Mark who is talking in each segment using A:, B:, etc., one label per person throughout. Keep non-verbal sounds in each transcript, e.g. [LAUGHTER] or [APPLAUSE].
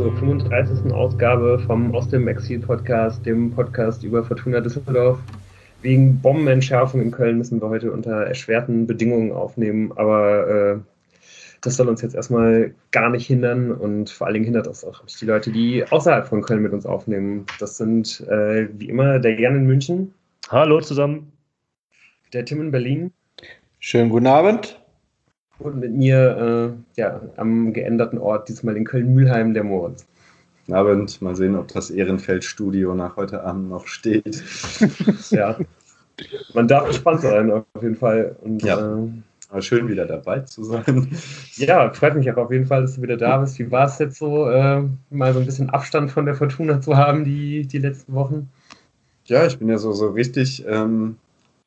A: zur 35. Ausgabe vom Aus dem Exil Podcast, dem Podcast über Fortuna Düsseldorf. Wegen Bombenentschärfung in Köln müssen wir heute unter erschwerten Bedingungen aufnehmen, aber äh, das soll uns jetzt erstmal gar nicht hindern und vor allen Dingen hindert das auch die Leute, die außerhalb von Köln mit uns aufnehmen. Das sind äh, wie immer der Jan in München.
B: Hallo zusammen.
A: Der Tim in Berlin.
C: Schönen guten Abend.
A: Und mit mir äh, ja, am geänderten Ort, diesmal in Köln-Mühlheim, der Moritz.
C: Guten Abend. Mal sehen, ob das Ehrenfeld-Studio nach heute Abend noch steht. [LAUGHS]
A: ja. Man darf gespannt sein, auf jeden Fall.
C: Und, ja. Äh, aber schön, wieder dabei zu sein. [LAUGHS]
A: Ja, freut mich auch auf jeden Fall, dass du wieder da bist. Wie war es jetzt so, äh, mal so ein bisschen Abstand von der Fortuna zu haben, die, die letzten Wochen?
C: Ja, ich bin ja so, so richtig ähm,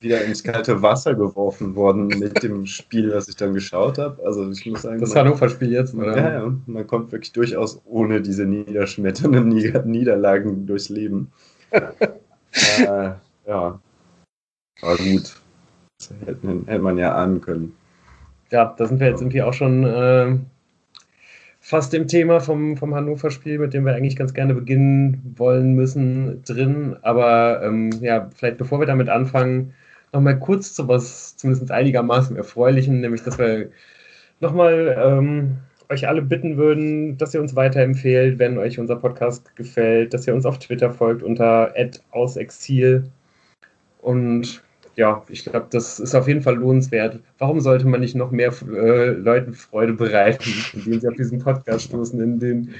C: wieder ins kalte Wasser geworfen worden mit dem Spiel, was ich dann geschaut habe. Also ich muss sagen.
A: Das Hannover-Spiel jetzt,
C: oder? Ja, ja. Man kommt wirklich durchaus ohne diese niederschmetternden Niederlagen durchs Leben. [LAUGHS] äh, ja. War gut. Das hätte, hätte, man ja ahnen können.
A: Ja, da sind wir jetzt irgendwie auch schon äh, fast im Thema vom, vom Hannover-Spiel, mit dem wir eigentlich ganz gerne beginnen wollen müssen, drin. Aber ähm, ja, vielleicht bevor wir damit anfangen, nochmal kurz zu was zumindest einigermaßen Erfreulichen, nämlich dass wir nochmal ähm, euch alle bitten würden, dass ihr uns weiterempfehlt, wenn euch unser Podcast gefällt, dass ihr uns auf Twitter folgt unter ausexil. Und ja, ich glaube, das ist auf jeden Fall lohnenswert. Warum sollte man nicht noch mehr äh, Leuten Freude bereiten, indem sie auf diesen Podcast stoßen, in den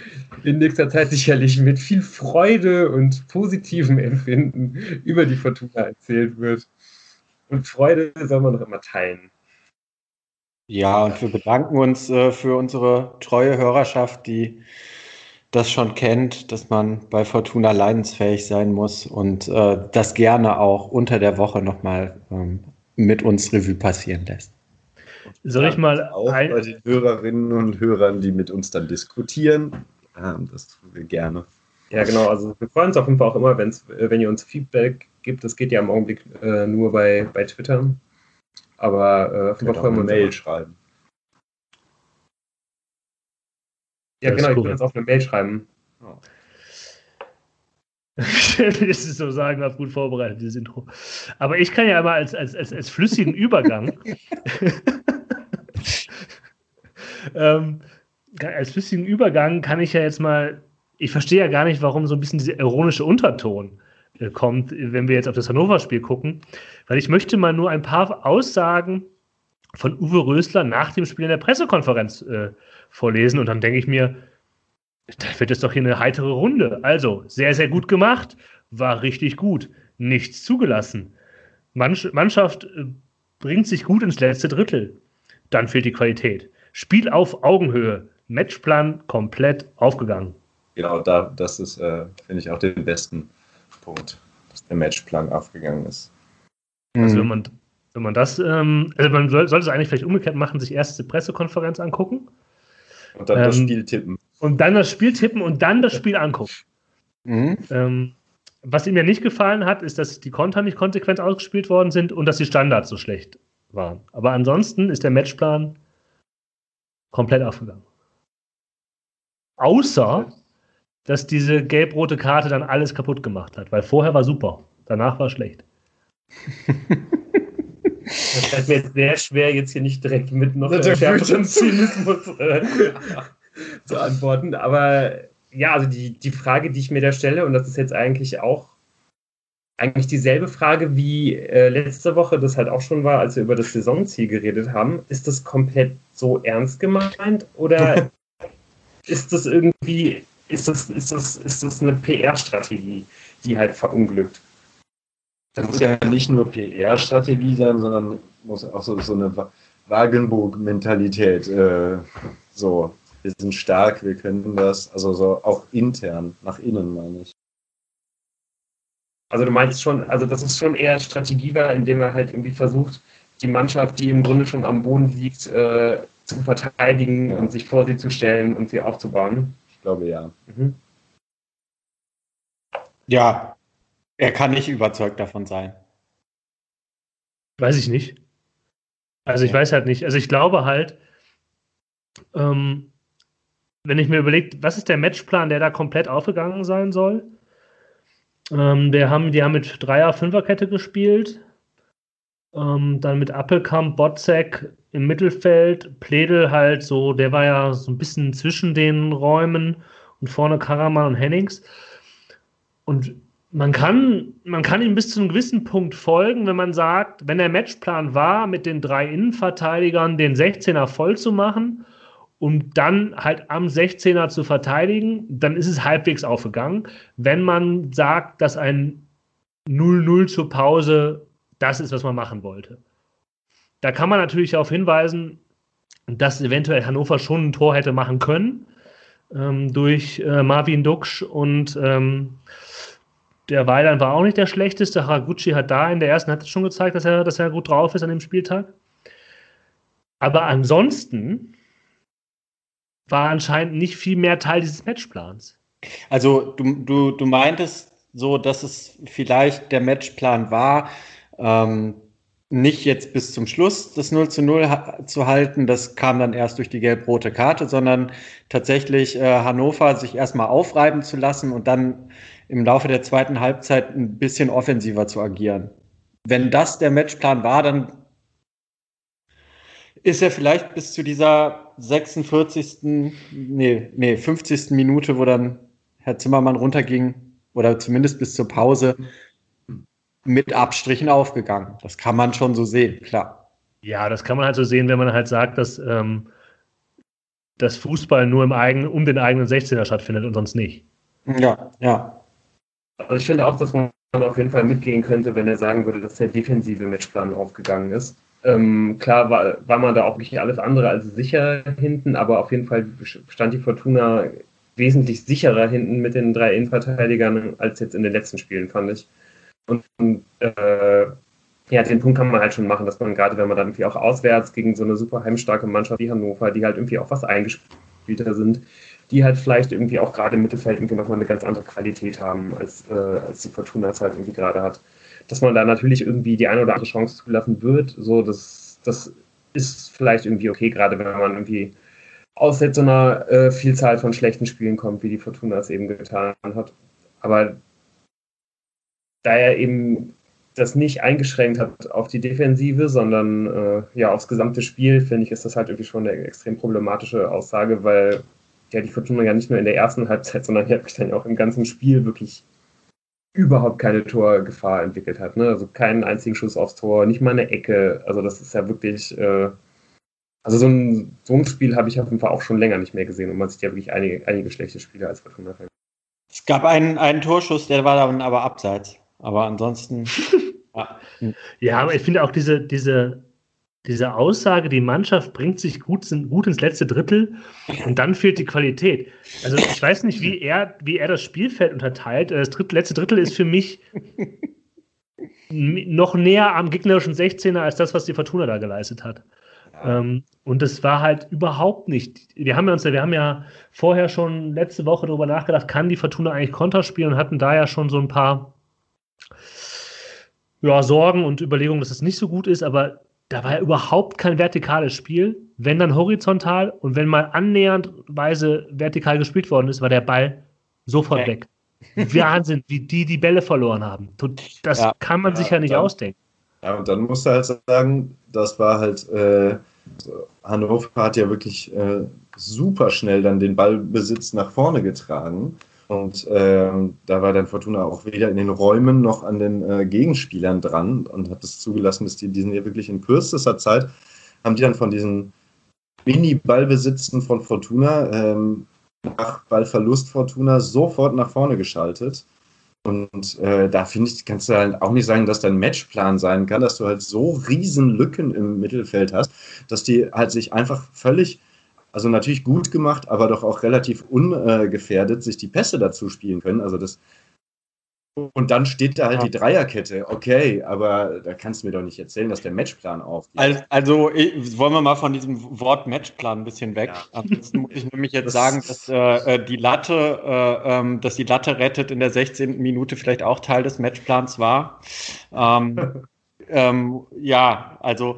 A: in nächster Zeit sicherlich mit viel Freude und positivem Empfinden über die Fortuna erzählt wird. Und Freude soll man doch immer teilen.
C: Ja, und wir bedanken uns äh, für unsere treue Hörerschaft, die das schon kennt, dass man bei Fortuna leidensfähig sein muss und äh, das gerne auch unter der Woche nochmal ähm, mit uns Revue passieren lässt.
B: Soll ich mal
C: auch ein... bei den Hörerinnen und Hörern, die mit uns dann diskutieren, ähm, das tun wir gerne.
A: Ja, genau. Also wir freuen uns auf jeden Fall auch immer, wenn's, wenn ihr uns Feedback gibt. Das geht ja im Augenblick äh, nur bei, bei Twitter. Aber äh, auf jeden Fall freuen wir uns.
C: Mail schreiben.
A: Ja, das genau, ich cool. kann uns auch eine Mail schreiben. Oh. [LAUGHS]
B: ich will so sagen, war gut vorbereitet, dieses Intro. Aber ich kann ja einmal als, als, als, als flüssigen Übergang. [LAUGHS] ähm, als flüssigen Übergang kann ich ja jetzt mal. Ich verstehe ja gar nicht, warum so ein bisschen dieser ironische Unterton äh, kommt, wenn wir jetzt auf das Hannover-Spiel gucken. Weil ich möchte mal nur ein paar Aussagen von Uwe Rösler nach dem Spiel in der Pressekonferenz äh, vorlesen und dann denke ich mir, da wird es doch hier eine heitere Runde. Also, sehr, sehr gut gemacht, war richtig gut, nichts zugelassen. Mannschaft äh, bringt sich gut ins letzte Drittel. Dann fehlt die Qualität. Spiel auf Augenhöhe. Matchplan komplett aufgegangen.
C: Genau, da, das ist, äh, finde ich, auch den besten Punkt, dass der Matchplan aufgegangen ist.
B: Also, wenn man, wenn man das, ähm, also man soll, sollte es eigentlich vielleicht umgekehrt machen, sich erst die Pressekonferenz angucken
C: und dann ähm, das Spiel tippen.
B: Und dann das Spiel tippen und dann das Spiel angucken. Mhm. Ähm, was ihm ja nicht gefallen hat, ist, dass die Konter nicht konsequent ausgespielt worden sind und dass die Standards so schlecht waren. Aber ansonsten ist der Matchplan komplett aufgegangen. Außer, dass diese gelb-rote Karte dann alles kaputt gemacht hat, weil vorher war super, danach war schlecht. [LAUGHS]
A: Das fällt mir jetzt sehr schwer, jetzt hier nicht direkt mit noch schärferen Zynismus äh, [LAUGHS] zu antworten. Aber ja, also die, die Frage, die ich mir da stelle, und das ist jetzt eigentlich auch eigentlich dieselbe Frage wie äh, letzte Woche, das halt auch schon war, als wir über das Saisonziel geredet haben. Ist das komplett so ernst gemeint oder [LAUGHS] ist das irgendwie, ist das, ist das, ist das eine PR-Strategie, die halt verunglückt?
C: Das muss ja nicht nur PR-Strategie sein, sondern muss auch so, so eine Wagenburg-Mentalität. Äh, so, wir sind stark, wir können das, also so auch intern, nach innen meine ich.
A: Also du meinst schon, also das ist schon eher Strategie war, indem er halt irgendwie versucht, die Mannschaft, die im Grunde schon am Boden liegt, äh, zu verteidigen ja. und sich vor sie zu stellen und sie aufzubauen.
C: Ich glaube ja. Mhm. Ja, er kann nicht überzeugt davon sein.
B: Weiß ich nicht. Also ich weiß halt nicht. Also ich glaube halt, ähm, wenn ich mir überlege, was ist der Matchplan, der da komplett aufgegangen sein soll? Ähm, der haben, die haben mit Dreier-, Fünferkette gespielt. Ähm, dann mit Appelkamp, Botzek im Mittelfeld, Pledel halt so, der war ja so ein bisschen zwischen den Räumen und vorne Karaman und Hennings. Und man kann, man kann ihm bis zu einem gewissen Punkt folgen, wenn man sagt, wenn der Matchplan war, mit den drei Innenverteidigern den 16er voll zu machen und dann halt am 16er zu verteidigen, dann ist es halbwegs aufgegangen. Wenn man sagt, dass ein 0-0 zur Pause das ist, was man machen wollte. Da kann man natürlich darauf hinweisen, dass eventuell Hannover schon ein Tor hätte machen können ähm, durch äh, Marvin Duksch und ähm, der Weiland war auch nicht der schlechteste. Haraguchi hat da in der ersten Halbzeit schon gezeigt, dass er, dass er gut drauf ist an dem Spieltag. Aber ansonsten war anscheinend nicht viel mehr Teil dieses Matchplans.
C: Also du, du, du meintest so, dass es vielleicht der Matchplan war, ähm, nicht jetzt bis zum Schluss das 0 zu 0 ha zu halten, das kam dann erst durch die gelb-rote Karte, sondern tatsächlich äh, Hannover sich erstmal aufreiben zu lassen und dann im Laufe der zweiten Halbzeit ein bisschen offensiver zu agieren. Wenn das der Matchplan war, dann ist er vielleicht bis zu dieser 46. Nee, nee, 50. Minute, wo dann Herr Zimmermann runterging, oder zumindest bis zur Pause, mit Abstrichen aufgegangen. Das kann man schon so sehen, klar.
B: Ja, das kann man halt so sehen, wenn man halt sagt, dass ähm, das Fußball nur im eigenen, um den eigenen 16er stattfindet und sonst nicht.
C: Ja, ja.
A: Also ich finde auch, dass man auf jeden Fall mitgehen könnte, wenn er sagen würde, dass der defensive Matchplan aufgegangen ist. Ähm, klar war, war man da auch nicht alles andere als sicher hinten, aber auf jeden Fall stand die Fortuna wesentlich sicherer hinten mit den drei Innenverteidigern als jetzt in den letzten Spielen, fand ich. Und äh, ja, den Punkt kann man halt schon machen, dass man gerade, wenn man dann irgendwie auch auswärts gegen so eine super heimstarke Mannschaft wie Hannover, die halt irgendwie auch was eingespielter sind, die halt vielleicht irgendwie auch gerade im Mittelfeld irgendwie nochmal eine ganz andere Qualität haben, als, äh, als die Fortuna es halt irgendwie gerade hat. Dass man da natürlich irgendwie die eine oder andere Chance zulassen wird, so das, das ist vielleicht irgendwie okay, gerade wenn man irgendwie aus so einer äh, Vielzahl von schlechten Spielen kommt, wie die Fortuna es eben getan hat. Aber da er eben das nicht eingeschränkt hat auf die Defensive, sondern äh, ja aufs gesamte Spiel, finde ich, ist das halt irgendwie schon eine extrem problematische Aussage, weil ja die Fortuna ja nicht nur in der ersten Halbzeit, sondern ja dann auch im ganzen Spiel wirklich überhaupt keine Torgefahr entwickelt hat. Ne? Also keinen einzigen Schuss aufs Tor, nicht mal eine Ecke. Also das ist ja wirklich, äh, also so ein, so ein Spiel habe ich auf jeden Fall auch schon länger nicht mehr gesehen und man sieht ja wirklich einige, einige schlechte Spiele als Fortuna-Fan.
C: Es gab einen, einen Torschuss, der war dann aber abseits. Aber ansonsten. [LAUGHS]
B: ja. ja, aber ich finde auch diese, diese, diese Aussage, die Mannschaft bringt sich gut, gut ins letzte Drittel und dann fehlt die Qualität. Also ich weiß nicht, wie er, wie er das Spielfeld unterteilt. Das dritte, letzte Drittel ist für mich noch näher am gegnerischen 16er als das, was die Fortuna da geleistet hat. Ja. Ähm, und das war halt überhaupt nicht. Wir haben ja uns, wir haben ja vorher schon letzte Woche darüber nachgedacht, kann die Fortuna eigentlich Konter spielen und hatten da ja schon so ein paar ja, Sorgen und Überlegungen, dass es nicht so gut ist, aber da war ja überhaupt kein vertikales Spiel. Wenn dann horizontal und wenn mal annäherndweise vertikal gespielt worden ist, war der Ball sofort okay. weg. Wahnsinn, wie die die Bälle verloren haben. Das ja, kann man ja, sich ja nicht
D: dann,
B: ausdenken.
D: Ja, und dann musst du halt sagen, das war halt, äh, Hannover hat ja wirklich äh, super schnell dann den Ballbesitz nach vorne getragen. Und ähm, da war dann Fortuna auch weder in den Räumen noch an den äh, Gegenspielern dran und hat es zugelassen, dass die diesen hier wirklich in kürzester Zeit haben die dann von diesen Mini-Ballbesitzen von Fortuna ähm, nach Ballverlust Fortuna sofort nach vorne geschaltet. Und äh, da finde ich, kannst du halt auch nicht sagen, dass dein Matchplan sein kann, dass du halt so riesen Lücken im Mittelfeld hast, dass die halt sich einfach völlig also natürlich gut gemacht, aber doch auch relativ ungefährdet sich die Pässe dazu spielen können. Also das und dann steht da halt ja. die Dreierkette. Okay, aber da kannst du mir doch nicht erzählen, dass der Matchplan aufgeht.
C: Also, also wollen wir mal von diesem Wort Matchplan ein bisschen weg. Ja. [LAUGHS] Ansonsten muss ich nämlich jetzt das sagen, dass äh, äh, die Latte, äh, ähm, dass die Latte rettet in der 16. Minute vielleicht auch Teil des Matchplans war. Ähm, [LAUGHS] ähm, ja, also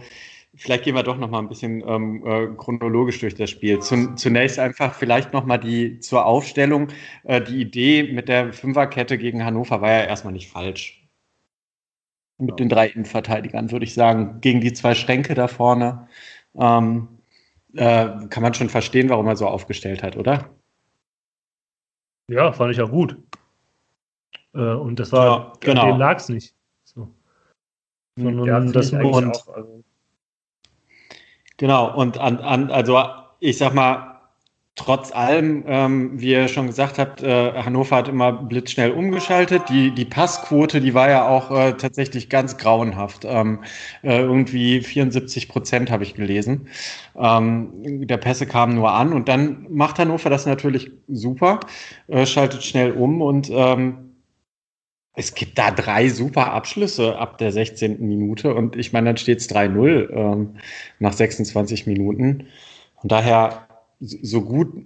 C: vielleicht gehen wir doch noch mal ein bisschen ähm, äh, chronologisch durch das Spiel. Zun zunächst einfach vielleicht noch mal die zur Aufstellung. Äh, die Idee mit der Fünferkette gegen Hannover war ja erstmal nicht falsch. Mit den drei Innenverteidigern würde ich sagen, gegen die zwei Schränke da vorne. Ähm, äh, kann man schon verstehen, warum er so aufgestellt hat, oder?
B: Ja, fand ich auch gut. Äh, und das war,
C: ja, genau.
B: dem lag es nicht. So.
A: Sondern ja, das und, auch, also
C: Genau, und an, an, also ich sag mal, trotz allem, ähm, wie ihr schon gesagt habt, äh, Hannover hat immer blitzschnell umgeschaltet. Die, die Passquote, die war ja auch äh, tatsächlich ganz grauenhaft. Ähm, äh, irgendwie 74 Prozent habe ich gelesen. Ähm, der Pässe kamen nur an und dann macht Hannover das natürlich super, äh, schaltet schnell um und ähm, es gibt da drei super Abschlüsse ab der 16. Minute und ich meine, dann steht es 3-0 ähm, nach 26 Minuten. Von daher, so gut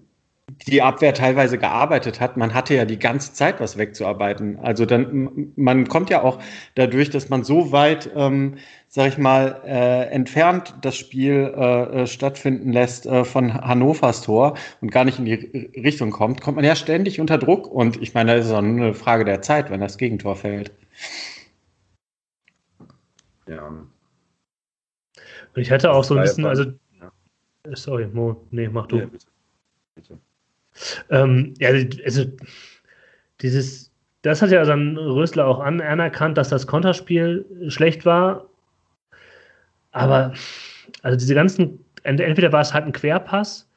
C: die Abwehr teilweise gearbeitet hat, man hatte ja die ganze Zeit was wegzuarbeiten. Also dann, man kommt ja auch dadurch, dass man so weit, ähm, sag ich mal, äh, entfernt das Spiel äh, äh, stattfinden lässt äh, von Hannovers Tor und gar nicht in die Richtung kommt, kommt man ja ständig unter Druck. Und ich meine, das ist auch nur eine Frage der Zeit, wenn das Gegentor fällt.
B: Ja. Und ich hatte auch so ein bisschen, also, sorry, Mo, nee, mach du. Ja, bitte. bitte. Ähm, ja, also dieses, das hat ja dann Rösler auch an, anerkannt, dass das Konterspiel schlecht war. Aber also diese ganzen, entweder war es halt ein Querpass,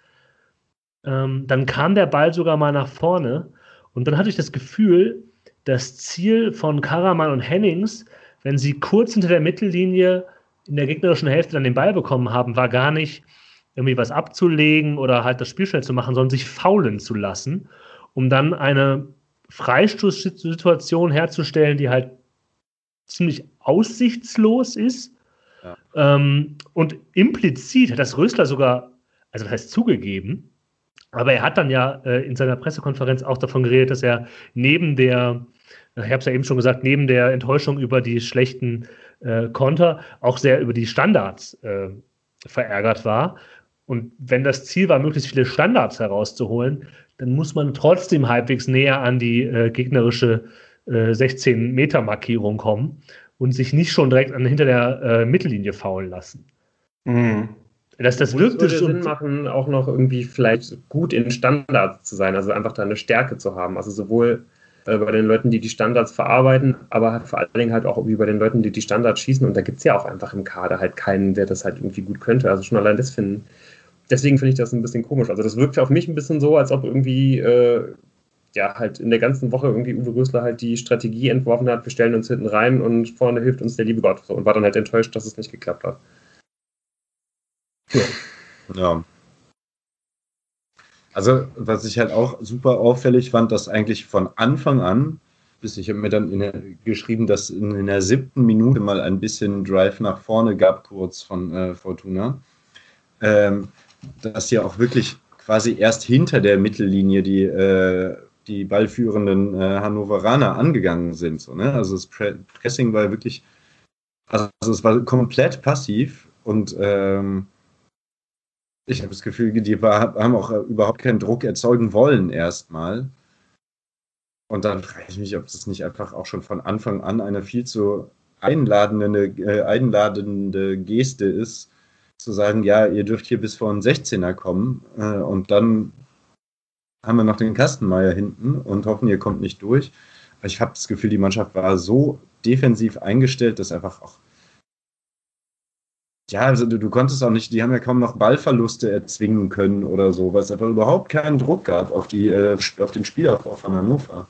B: ähm, dann kam der Ball sogar mal nach vorne und dann hatte ich das Gefühl, das Ziel von Karaman und Hennings, wenn sie kurz hinter der Mittellinie in der gegnerischen Hälfte dann den Ball bekommen haben, war gar nicht, irgendwie was abzulegen oder halt das Spiel schnell zu machen, sondern sich faulen zu lassen, um dann eine Freistoßsituation herzustellen, die halt ziemlich aussichtslos ist. Ja. Ähm, und implizit hat das Rösler sogar, also das heißt zugegeben, aber er hat dann ja äh, in seiner Pressekonferenz auch davon geredet, dass er neben der, ich habe es ja eben schon gesagt, neben der Enttäuschung über die schlechten äh, Konter auch sehr über die Standards äh, verärgert war. Und wenn das Ziel war, möglichst viele Standards herauszuholen, dann muss man trotzdem halbwegs näher an die äh, gegnerische äh, 16-Meter-Markierung kommen und sich nicht schon direkt an, hinter der äh, Mittellinie faulen lassen.
A: Mhm. Das, das wirkt es Sinn machen, auch noch irgendwie vielleicht gut in Standards zu sein, also einfach da eine Stärke zu haben. Also sowohl äh, bei den Leuten, die die Standards verarbeiten, aber halt vor allen Dingen halt auch irgendwie bei den Leuten, die die Standards schießen. Und da gibt es ja auch einfach im Kader halt keinen, der das halt irgendwie gut könnte. Also schon allein das finden deswegen finde ich das ein bisschen komisch. Also das wirkt auf mich ein bisschen so, als ob irgendwie äh, ja halt in der ganzen Woche irgendwie Uwe Rösler halt die Strategie entworfen hat, wir stellen uns hinten rein und vorne hilft uns der liebe Gott. Und war dann halt enttäuscht, dass es nicht geklappt hat.
D: Ja. ja. Also, was ich halt auch super auffällig fand, dass eigentlich von Anfang an, bis ich habe mir dann der, geschrieben, dass in, in, der siebten Minute mal ein bisschen Drive nach vorne gab, kurz von äh, Fortuna. Ähm, dass ja auch wirklich quasi erst hinter der Mittellinie die, äh, die ballführenden äh, Hannoveraner angegangen sind. So, ne? Also das Pressing war wirklich, also es war komplett passiv und ähm, ich habe das Gefühl, die war, haben auch überhaupt keinen Druck erzeugen wollen erstmal. Und dann frage ich mich, ob das nicht einfach auch schon von Anfang an eine viel zu einladende, äh, einladende Geste ist, zu sagen, ja, ihr dürft hier bis vor einen 16er kommen äh, und dann haben wir noch den Kastenmeier hinten und hoffen, ihr kommt nicht durch. Ich habe das Gefühl, die Mannschaft war so defensiv eingestellt, dass einfach auch ja, also du, du, konntest auch nicht, die haben ja kaum noch Ballverluste erzwingen können oder so, weil es einfach überhaupt keinen Druck gab auf, die, äh, auf den Spielaufbau von Hannover.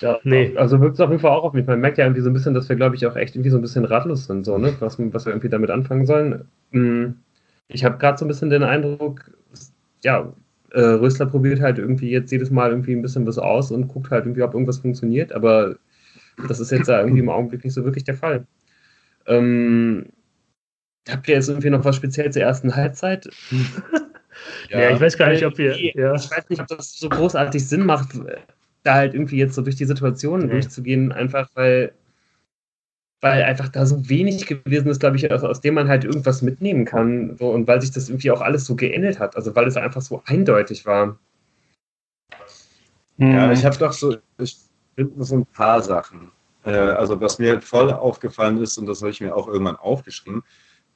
A: Ja, nee. Also wirkt es auf jeden Fall auch auf mich. Man merkt ja irgendwie so ein bisschen, dass wir, glaube ich, auch echt irgendwie so ein bisschen ratlos sind, so, ne? was, was wir irgendwie damit anfangen sollen. Hm, ich habe gerade so ein bisschen den Eindruck, ja, äh, Rösler probiert halt irgendwie jetzt jedes Mal irgendwie ein bisschen was aus und guckt halt irgendwie, ob irgendwas funktioniert, aber das ist jetzt da [LAUGHS] irgendwie im Augenblick nicht so wirklich der Fall. Ähm, habt ihr jetzt irgendwie noch was speziell zur ersten Halbzeit?
B: ja, [LAUGHS] ja, ich weiß gar nicht, ob wir.
A: Ja. Ich weiß nicht, ob das so großartig Sinn macht, da halt irgendwie jetzt so durch die Situationen mhm. durchzugehen, einfach weil weil einfach da so wenig gewesen ist, glaube ich, aus, aus, dem man halt irgendwas mitnehmen kann. So, und weil sich das irgendwie auch alles so geändert hat. Also weil es einfach so eindeutig war.
D: Ja, mhm. ich habe doch so, ich finde so ein paar Sachen. Äh, also was mir halt voll aufgefallen ist, und das habe ich mir auch irgendwann aufgeschrieben,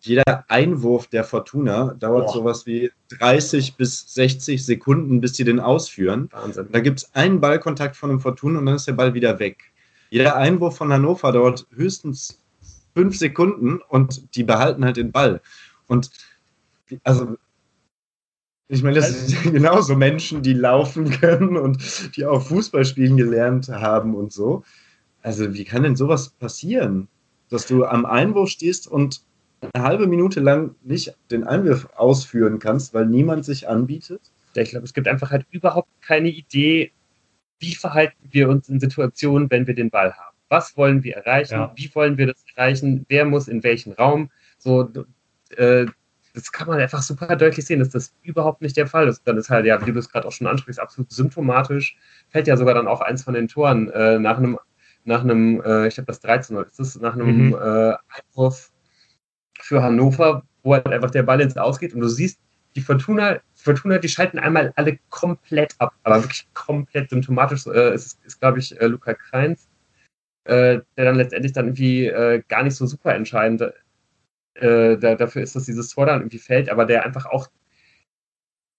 D: jeder Einwurf der Fortuna dauert Boah. sowas wie 30 bis 60 Sekunden, bis sie den ausführen. Wahnsinn. Da gibt es einen Ballkontakt von einem Fortuna und dann ist der Ball wieder weg. Jeder Einwurf von Hannover dauert höchstens fünf Sekunden und die behalten halt den Ball. Und also ich meine, das sind genauso Menschen, die laufen können und die auch Fußball spielen gelernt haben und so. Also, wie kann denn sowas passieren? Dass du am Einwurf stehst und eine halbe Minute lang nicht den Einwurf ausführen kannst, weil niemand sich anbietet?
A: Ich glaube, es gibt einfach halt überhaupt keine Idee, wie verhalten wir uns in Situationen, wenn wir den Ball haben. Was wollen wir erreichen? Ja. Wie wollen wir das erreichen? Wer muss in welchen Raum? So, äh, das kann man einfach super deutlich sehen, dass das überhaupt nicht der Fall ist. Dann ist halt, ja, wie du es gerade auch schon ansprichst, absolut symptomatisch. Fällt ja sogar dann auch eins von den Toren äh, nach einem, nach einem, äh, ich habe das 13 ist das, nach einem mhm. äh, Einwurf für Hannover, wo halt einfach der Ball ins Ausgeht und du siehst, die Fortuna, Fortuna, die schalten einmal alle komplett ab, aber wirklich komplett symptomatisch. Äh, ist, ist glaube ich, äh, Luca Kreins, äh, der dann letztendlich dann irgendwie äh, gar nicht so super entscheidend äh, da, dafür ist, dass dieses Tor dann irgendwie fällt, aber der einfach auch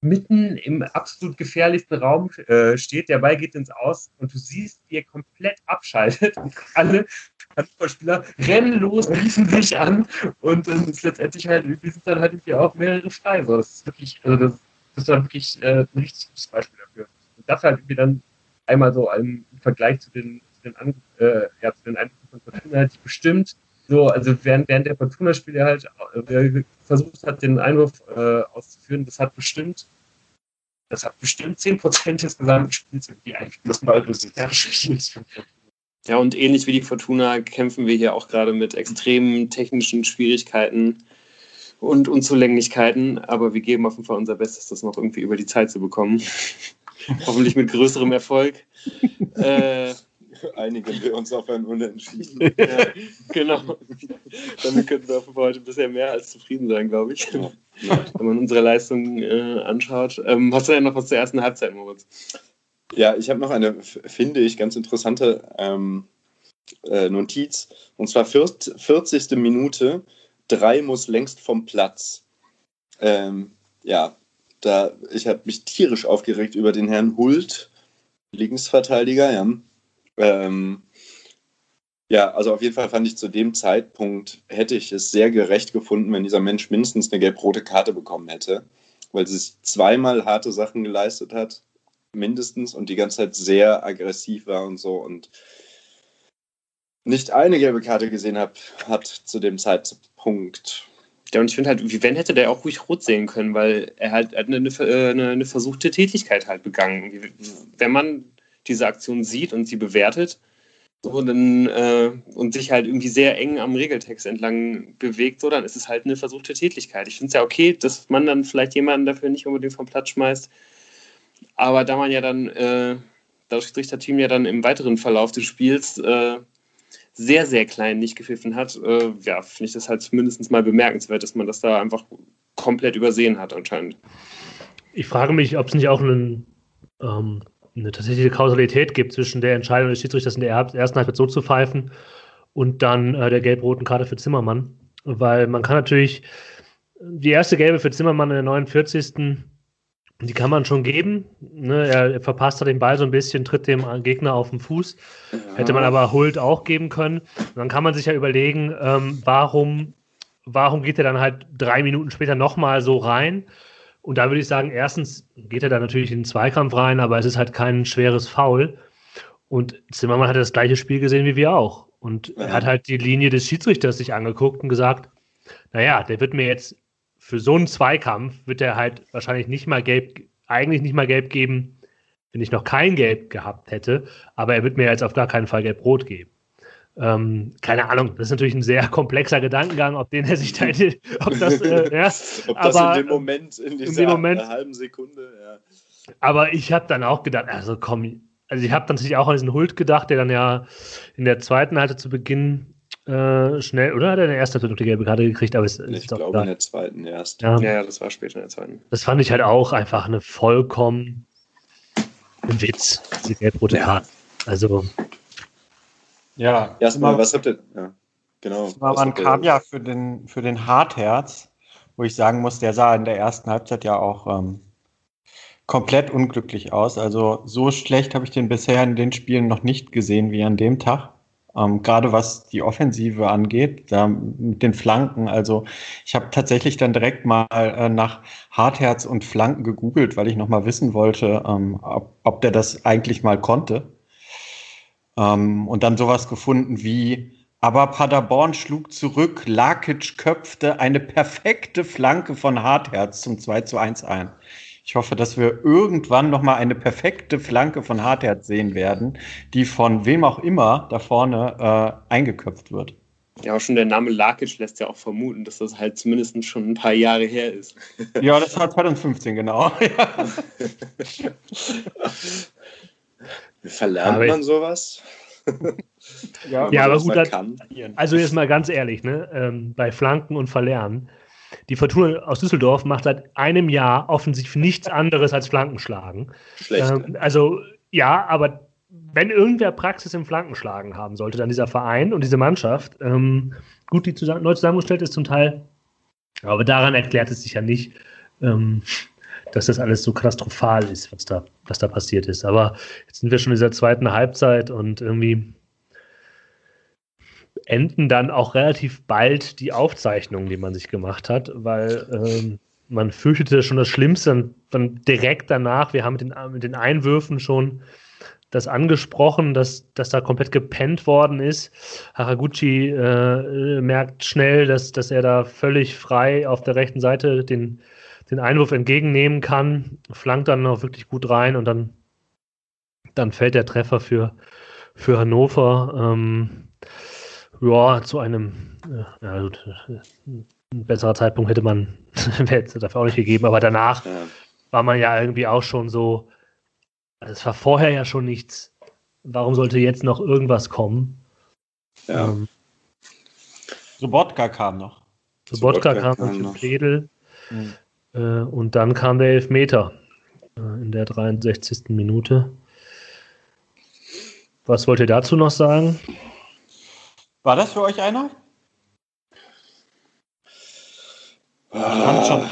A: mitten im absolut gefährlichsten Raum äh, steht, der Ball geht ins Aus und du siehst, wie er komplett abschaltet und alle Handballspieler rennen los, riefen sich an und dann ist letztendlich halt, wir sind dann halt irgendwie auch mehrere frei. So, das ist wirklich, also das, das ist dann wirklich äh, ein richtig gutes Beispiel dafür. Und das halt irgendwie dann einmal so im Vergleich zu den, zu den, An äh, ja, zu den Eindrücken von Fortuna, die bestimmt so, also während, während der Fortuna-Spiele halt äh, versucht hat, den Einwurf äh, auszuführen, das hat bestimmt das hat bestimmt 10% des gesamten Spiels irgendwie eigentlich das Ballbesitz. Ja, und ähnlich wie die Fortuna kämpfen wir hier auch gerade mit extremen technischen Schwierigkeiten und Unzulänglichkeiten, aber wir geben auf jeden Fall unser Bestes, das noch irgendwie über die Zeit zu bekommen. [LAUGHS] Hoffentlich mit größerem Erfolg. [LAUGHS] äh,
D: einigen wir uns auf ein Unentschieden. [LAUGHS]
A: Ja, genau. Damit könnten wir heute bisher mehr als zufrieden sein, glaube ich. Ja. Wenn man unsere Leistung äh, anschaut. Ähm, hast du denn noch was zur ersten Halbzeit, Moritz?
D: Ja, ich habe noch eine, finde ich, ganz interessante ähm, äh, Notiz. Und zwar 40. Minute. Drei muss längst vom Platz. Ähm, ja, da, ich habe mich tierisch aufgeregt über den Herrn Hult, Linksverteidiger, ja. Ähm, ja, also auf jeden Fall fand ich zu dem Zeitpunkt, hätte ich es sehr gerecht gefunden, wenn dieser Mensch mindestens eine gelb-rote Karte bekommen hätte, weil sie sich zweimal harte Sachen geleistet hat, mindestens, und die ganze Zeit sehr aggressiv war und so und nicht eine gelbe Karte gesehen hab, hat zu dem Zeitpunkt.
A: Ja, und ich finde halt, wie wenn hätte der auch ruhig rot sehen können, weil er halt eine, eine, eine versuchte Tätigkeit halt begangen. Wenn man diese Aktion sieht und sie bewertet so, dann, äh, und sich halt irgendwie sehr eng am Regeltext entlang bewegt, so, dann ist es halt eine versuchte Tätigkeit. Ich finde es ja okay, dass man dann vielleicht jemanden dafür nicht unbedingt vom Platz schmeißt. Aber da man ja dann, äh, das Team ja dann im weiteren Verlauf des Spiels äh, sehr, sehr klein nicht gepfiffen hat, äh, ja, finde ich das halt zumindest mal bemerkenswert, dass man das da einfach komplett übersehen hat anscheinend.
B: Ich frage mich, ob es nicht auch einen ähm, eine tatsächliche Kausalität gibt zwischen der Entscheidung des Schiedsrichters in der ersten Halbzeit so zu pfeifen und dann äh, der gelb-roten Karte für Zimmermann. Weil man kann natürlich die erste gelbe für Zimmermann in der 49. Die kann man schon geben. Ne? Er, er verpasst da den Ball so ein bisschen, tritt dem Gegner auf den Fuß. Ja. Hätte man aber Hult auch geben können. Und dann kann man sich ja überlegen, ähm, warum, warum geht er dann halt drei Minuten später nochmal so rein? Und da würde ich sagen, erstens geht er da natürlich in den Zweikampf rein, aber es ist halt kein schweres Foul. Und Zimmermann hat das gleiche Spiel gesehen wie wir auch. Und ja. er hat halt die Linie des Schiedsrichters sich angeguckt und gesagt, naja, der wird mir jetzt für so einen Zweikampf, wird er halt wahrscheinlich nicht mal gelb, eigentlich nicht mal gelb geben, wenn ich noch kein Gelb gehabt hätte. Aber er wird mir jetzt auf gar keinen Fall gelb-rot geben. Ähm, keine Ahnung, das ist natürlich ein sehr [LAUGHS] komplexer Gedankengang, ob den er sich da, ob das, äh, [LAUGHS] ja,
D: ob das aber, in dem Moment, in dieser in Moment, halben Sekunde, ja.
B: Aber ich habe dann auch gedacht, also komm, also ich habe dann natürlich auch an diesen Hult gedacht, der dann ja in der zweiten Halte zu Beginn äh, schnell, oder hat er in der ersten Halbzeit noch die gelbe Karte gekriegt? Aber es,
D: Ich
B: ist doch
D: glaube in der zweiten erst.
B: Ja,
A: Ja, das war später in der zweiten.
B: das fand ich halt auch einfach eine vollkommen ein Witz, diese gelb-rote
D: Ja.
B: Karte. Also,
C: Ja,
D: Erstmal, was habt ihr. Ja, genau. Habt ihr-
C: kam ja für den, für den Hartherz, wo ich sagen muss, der sah in der ersten Halbzeit ja auch ähm, komplett unglücklich aus. Also so schlecht habe ich den bisher in den Spielen noch nicht gesehen wie an dem Tag. Ähm, gerade was die Offensive angeht, da mit den Flanken. Also ich habe tatsächlich dann direkt mal äh, nach Hartherz und Flanken gegoogelt, weil ich noch mal wissen wollte, ähm, ob, ob der das eigentlich mal konnte. Ähm, und dann sowas gefunden wie, aber Paderborn schlug zurück, Lakic köpfte eine perfekte Flanke von Hartherz zum 2 zu 1 ein. Ich hoffe, dass wir irgendwann noch mal eine perfekte Flanke von Hartherz sehen werden, die von wem auch immer da vorne äh, eingeköpft wird.
A: Ja, auch schon der Name Lakic lässt ja auch vermuten, dass das halt zumindest schon ein paar Jahre her ist.
C: Ja, das war 2015, genau. [LAUGHS]
D: Wie verlernt
B: Aber-
D: man sowas?
C: ja,
B: Ja, aber
D: was
B: gut,
D: kann.
B: also jetzt mal ganz ehrlich, ne? ähm, bei Flanken und Verlernen. Die Fortuna aus Düsseldorf macht seit einem Jahr offensiv nichts anderes als Flanken schlagen.
D: Schlecht.
B: Ähm, also ja, aber wenn irgendwer Praxis im Flankenschlagen haben sollte, dann dieser Verein und diese Mannschaft. Ähm, gut, die zusammen, neu zusammengestellt ist zum Teil, aber daran erklärt es sich ja nicht, ähm, dass das alles so katastrophal ist, was da, was da passiert ist. Aber jetzt sind wir schon in dieser zweiten Halbzeit und irgendwie enden dann auch relativ bald die Aufzeichnungen, die man sich gemacht hat, weil ähm, man fürchtete schon das Schlimmste und dann direkt danach, wir haben mit den, mit den Einwürfen schon das angesprochen, dass, dass da komplett gepennt worden ist. Haraguchi äh, merkt schnell, dass, dass er da völlig frei auf der rechten Seite den, den Einwurf entgegennehmen kann, flankt dann noch wirklich gut rein und dann, dann fällt der Treffer für, für Hannover. Ähm, ja, zu einem, äh, ja, gut, ein besserer Zeitpunkt hätte man [LAUGHS] hätte es dafür auch nicht gegeben, aber danach
D: Ja.
B: war man ja irgendwie auch schon so, also es war vorher ja schon nichts. Warum sollte jetzt noch irgendwas kommen?
D: Ja.
B: Ähm,
C: Sobotka kam noch.
B: Sobotka
D: Sobotka
B: kam
D: kam
B: noch für. Pledel
C: Mhm.
B: äh, und dann kam der Elfmeter äh, in der 63. Minute. Was wollt ihr dazu noch sagen?
C: War das für euch einer? Ich fand schon.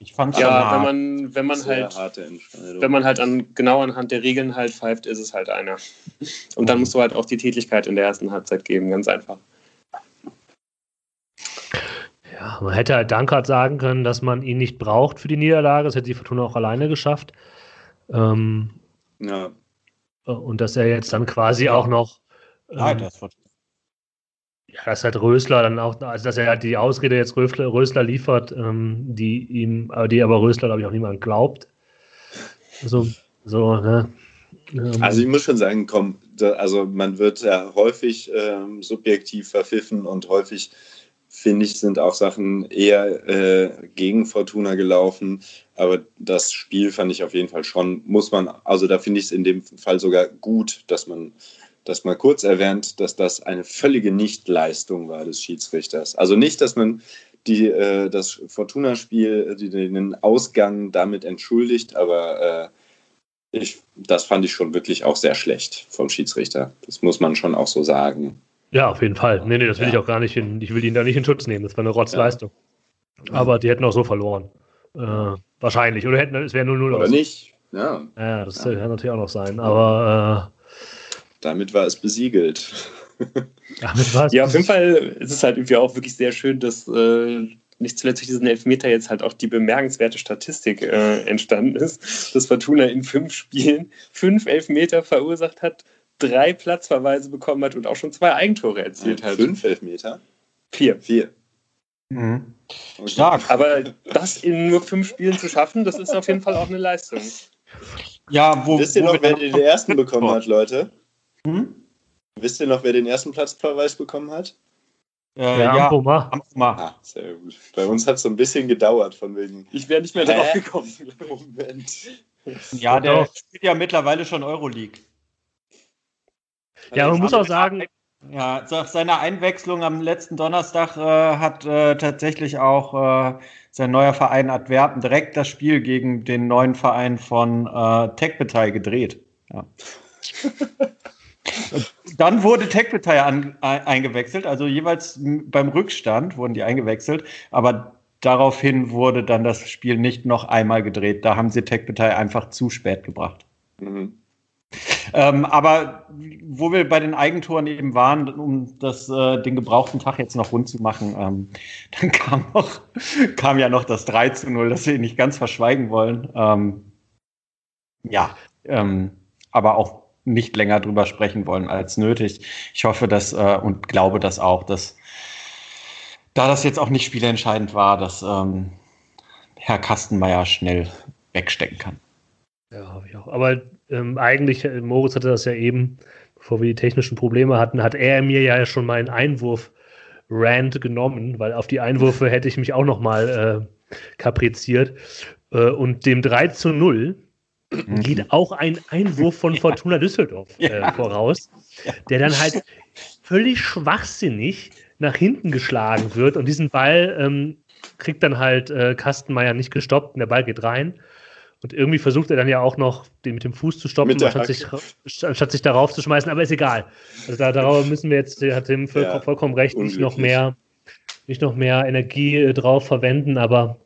C: Ich fand schon
A: Ja, wenn
C: hart.
A: man, wenn man halt, wenn man halt an, genau anhand der Regeln halt pfeift, ist es halt einer. Und dann musst du halt auch die Tätigkeit in der ersten Halbzeit geben, ganz einfach.
B: Ja, man hätte halt Dankert sagen können, dass man ihn nicht braucht für die Niederlage. Das hätte die Fortuna auch alleine geschafft. Ähm,
D: ja.
B: und dass er jetzt dann quasi auch noch. Ähm,
C: Nein, das war
B: ja, dass halt Rösler dann auch, also dass er halt die Ausrede jetzt Rösler, Rösler liefert, ähm, die ihm, aber die aber Rösler, glaube ich, auch niemand glaubt. So, so, ne? Ähm,
D: Also ich muss schon sagen, komm, da, also man wird ja häufig ähm, subjektiv verpfiffen und häufig, finde ich, sind auch Sachen eher äh, gegen Fortuna gelaufen. Aber das Spiel fand ich auf jeden Fall schon, muss man, also da finde ich es in dem Fall sogar gut, dass man das mal kurz erwähnt, dass das eine völlige Nichtleistung war des Schiedsrichters. Also nicht, dass man die, äh, das Fortuna-Spiel, den Ausgang damit entschuldigt, aber äh, ich, das fand ich schon wirklich auch sehr schlecht vom Schiedsrichter. Das muss man schon auch so sagen.
B: ja, auf jeden Fall. Nee, nee, das will
D: Ja.
B: ich auch gar nicht in, ich will ihn da nicht in Schutz nehmen. Das war eine Rotzleistung. Aber die hätten auch so verloren. Äh, wahrscheinlich. Oder hätten, es wäre 0-0
D: Oder
B: aus.
D: nicht? Ja,
B: Ja, das
D: Ja.
B: kann natürlich auch noch sein. Aber
D: damit war es besiegelt.
B: damit war es.
A: Ja, auf jeden Fall ist es halt irgendwie auch wirklich sehr schön, dass äh, nicht zuletzt durch diesen Elfmeter jetzt halt auch die bemerkenswerte Statistik äh, entstanden ist, dass Fortuna in fünf Spielen fünf Elfmeter verursacht hat, drei Platzverweise bekommen hat und auch schon zwei Eigentore erzielt hat.
D: Fünf Elfmeter?
A: Vier.
D: Vier.
C: Mhm.
D: Okay.
C: Stark.
A: Aber das in nur fünf Spielen zu schaffen, das ist auf jeden Fall auch eine Leistung.
C: Ja, wo,
D: Wisst ihr
C: wo
D: noch, wer den ersten bekommen hat, Leute?
C: Hm?
D: Wisst ihr noch, wer den ersten Platzverweis bekommen hat?
C: Äh,
B: Ja,
C: ja,
B: Ampoma.
D: Ah, sehr gut. Bei uns hat es so ein bisschen gedauert, von wegen.
A: Ich wäre nicht mehr drauf gekommen. [LAUGHS]
D: Moment.
C: Ja, der spielt ja mittlerweile schon Euroleague.
B: Ja, man muss auch sagen,
C: Ja, nach seiner Einwechslung am letzten Donnerstag äh, hat äh, tatsächlich auch äh, sein neuer Verein Adverben direkt das Spiel gegen den neuen Verein von äh, TechBetei gedreht. Ja. [LAUGHS] Dann wurde TechBetei eingewechselt, also jeweils beim Rückstand wurden die eingewechselt, aber daraufhin wurde dann das Spiel nicht noch einmal gedreht. Da haben sie TechBetei einfach zu spät gebracht. Mhm. Ähm, aber wo wir bei den Eigentoren eben waren, um das, äh, den gebrauchten Tag jetzt noch rund zu machen, ähm, [LAUGHS] dann kam, noch, kam ja noch das 3 zu 0, das wir nicht ganz verschweigen wollen. Ähm, ja, ähm, aber auch nicht länger drüber sprechen wollen als nötig. Ich hoffe dass äh, und glaube das auch, dass da das jetzt auch nicht spielentscheidend war, dass ähm, Herr Kastenmeier schnell wegstecken kann.
B: Ja, habe ich auch. Aber ähm, eigentlich, äh, Moritz hatte das ja eben, bevor wir die technischen Probleme hatten, hat er mir ja schon meinen Einwurf Rand genommen, weil auf die Einwürfe hätte ich mich auch noch mal äh, kapriziert. Äh, und dem 3 zu 0 mhm. Geht auch ein Einwurf von [LAUGHS] Fortuna Düsseldorf äh, voraus, der dann halt völlig schwachsinnig nach hinten geschlagen wird und diesen Ball ähm, kriegt dann halt äh, Kastenmeier nicht gestoppt und der Ball geht rein. Und irgendwie versucht er dann ja auch noch, den mit dem Fuß zu stoppen, anstatt sich, anstatt sich darauf zu schmeißen, aber ist egal. Also da, darauf müssen wir jetzt, hat Tim voll, ja, vollkommen recht, nicht noch mehr, nicht noch mehr Energie äh, drauf verwenden, aber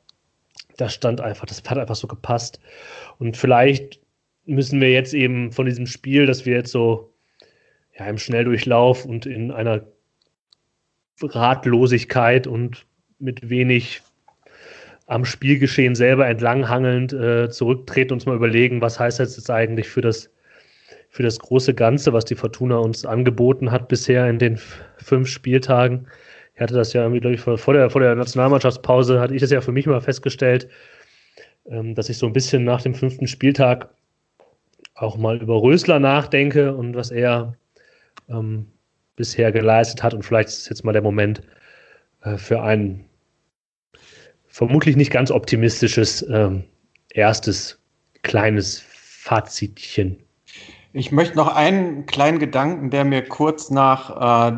B: das stand einfach, das hat einfach so gepasst. Und vielleicht müssen wir jetzt eben von diesem Spiel, das wir jetzt so ja, im Schnelldurchlauf und in einer Ratlosigkeit und mit wenig am Spielgeschehen selber entlanghangelnd äh, zurücktreten uns mal überlegen, was heißt das jetzt eigentlich für das, für das große Ganze, was die Fortuna uns angeboten hat bisher in den fünf Spieltagen. Ich hatte das ja irgendwie, glaube ich, vor der, vor der Nationalmannschaftspause, hatte ich das ja für mich mal festgestellt, ähm, dass ich so ein bisschen nach dem fünften Spieltag auch mal über Rösler nachdenke und was er ähm, bisher geleistet hat. Und vielleicht ist jetzt mal der Moment äh, für einen vermutlich nicht ganz optimistisches ähm, erstes kleines Fazitchen.
C: Ich möchte noch einen kleinen Gedanken, der mir kurz nach äh,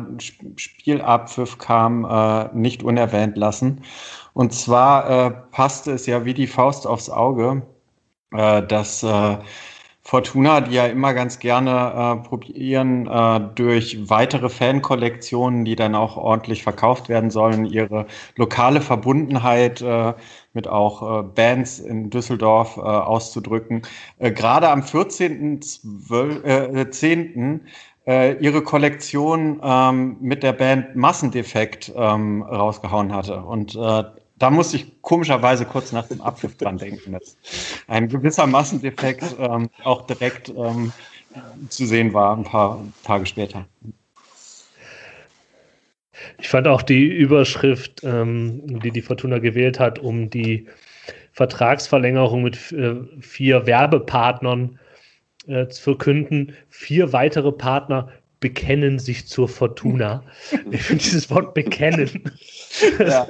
C: Spielabpfiff kam, äh, nicht unerwähnt lassen. Und zwar äh, passte es ja wie die Faust aufs Auge, äh, dass äh, Fortuna, die ja immer ganz gerne äh, probieren, äh, durch weitere Fankollektionen, die dann auch ordentlich verkauft werden sollen, ihre lokale Verbundenheit äh, mit auch äh, Bands in Düsseldorf äh, auszudrücken. Äh, Gerade am 14.10. Äh, ihre Kollektion ähm, mit der Band Massendefekt ähm, rausgehauen hatte. Und äh, da musste ich komischerweise kurz nach dem Abpfiff dran denken, dass ein gewisser Massendefekt ähm, auch direkt ähm, zu sehen war, ein paar Tage später.
B: Ich fand auch die Überschrift, ähm, die die Fortuna gewählt hat, um die Vertragsverlängerung mit äh, vier Werbepartnern äh, zu verkünden. Vier weitere Partner bekennen sich zur Fortuna. [LAUGHS] Ich finde dieses Wort bekennen. Ja.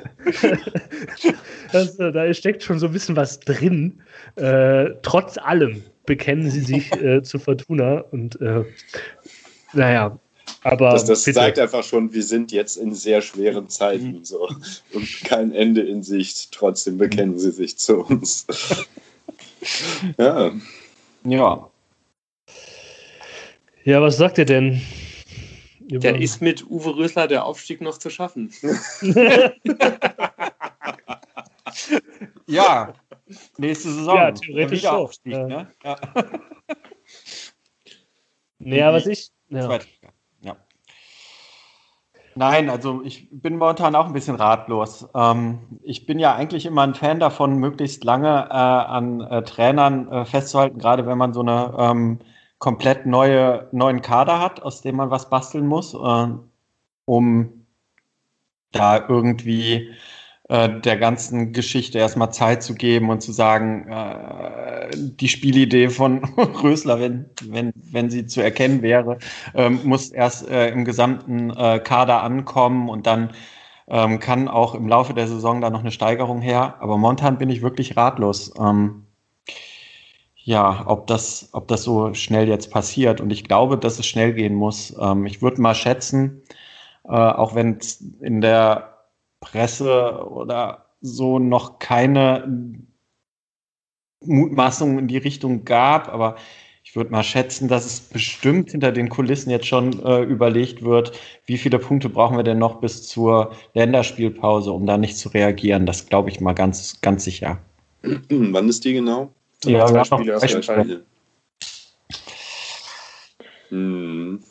B: [LAUGHS] das, äh, da steckt schon so ein bisschen was drin. Äh, trotz allem bekennen sie sich [LAUGHS] äh, zur Fortuna und äh, naja, aber.
D: Das, das zeigt einfach schon, wir sind jetzt in sehr schweren Zeiten mhm. so und kein Ende in Sicht. Trotzdem bekennen sie sich zu uns.
B: ja. Ja. Ja, was sagt ihr denn?
A: Der ist mit Uwe Rösler der Aufstieg noch zu schaffen. [LAUGHS]
C: ja, nächste Saison.
B: Ja, theoretisch schon. Aufstieg, ja. Ne? ja. [LAUGHS] Naja, was ich. Ja. ja.
C: Nein, also ich bin momentan auch ein bisschen ratlos. Ähm, ich bin ja eigentlich immer ein Fan davon, möglichst lange äh, an äh, Trainern äh, festzuhalten, gerade wenn man so eine ähm, komplett neue, neuen Kader hat, aus dem man was basteln muss, äh, um da irgendwie äh, der ganzen Geschichte erstmal Zeit zu geben und zu sagen, äh, die Spielidee von [LAUGHS] Rösler, wenn, wenn, wenn sie zu erkennen wäre, ähm, muss erst äh, im gesamten äh, Kader ankommen und dann ähm, kann auch im Laufe der Saison da noch eine Steigerung her. Aber momentan bin ich wirklich ratlos. Ähm, ja, ob das, ob das so schnell jetzt passiert. Und ich glaube, dass es schnell gehen muss. Ähm, ich würde mal schätzen, äh, auch wenn es in der Presse oder so noch keine Mutmaßungen in die Richtung gab, aber ich würde mal schätzen, dass es bestimmt hinter den Kulissen jetzt schon äh, überlegt wird, wie viele Punkte brauchen wir denn noch bis zur Länderspielpause, um da nicht zu reagieren. Das glaube ich mal ganz, ganz sicher.
D: Wann ist die genau?
C: Ja,
D: zwei
C: ja,
D: Spiele,
C: noch zwei. Spiele.
D: Hm.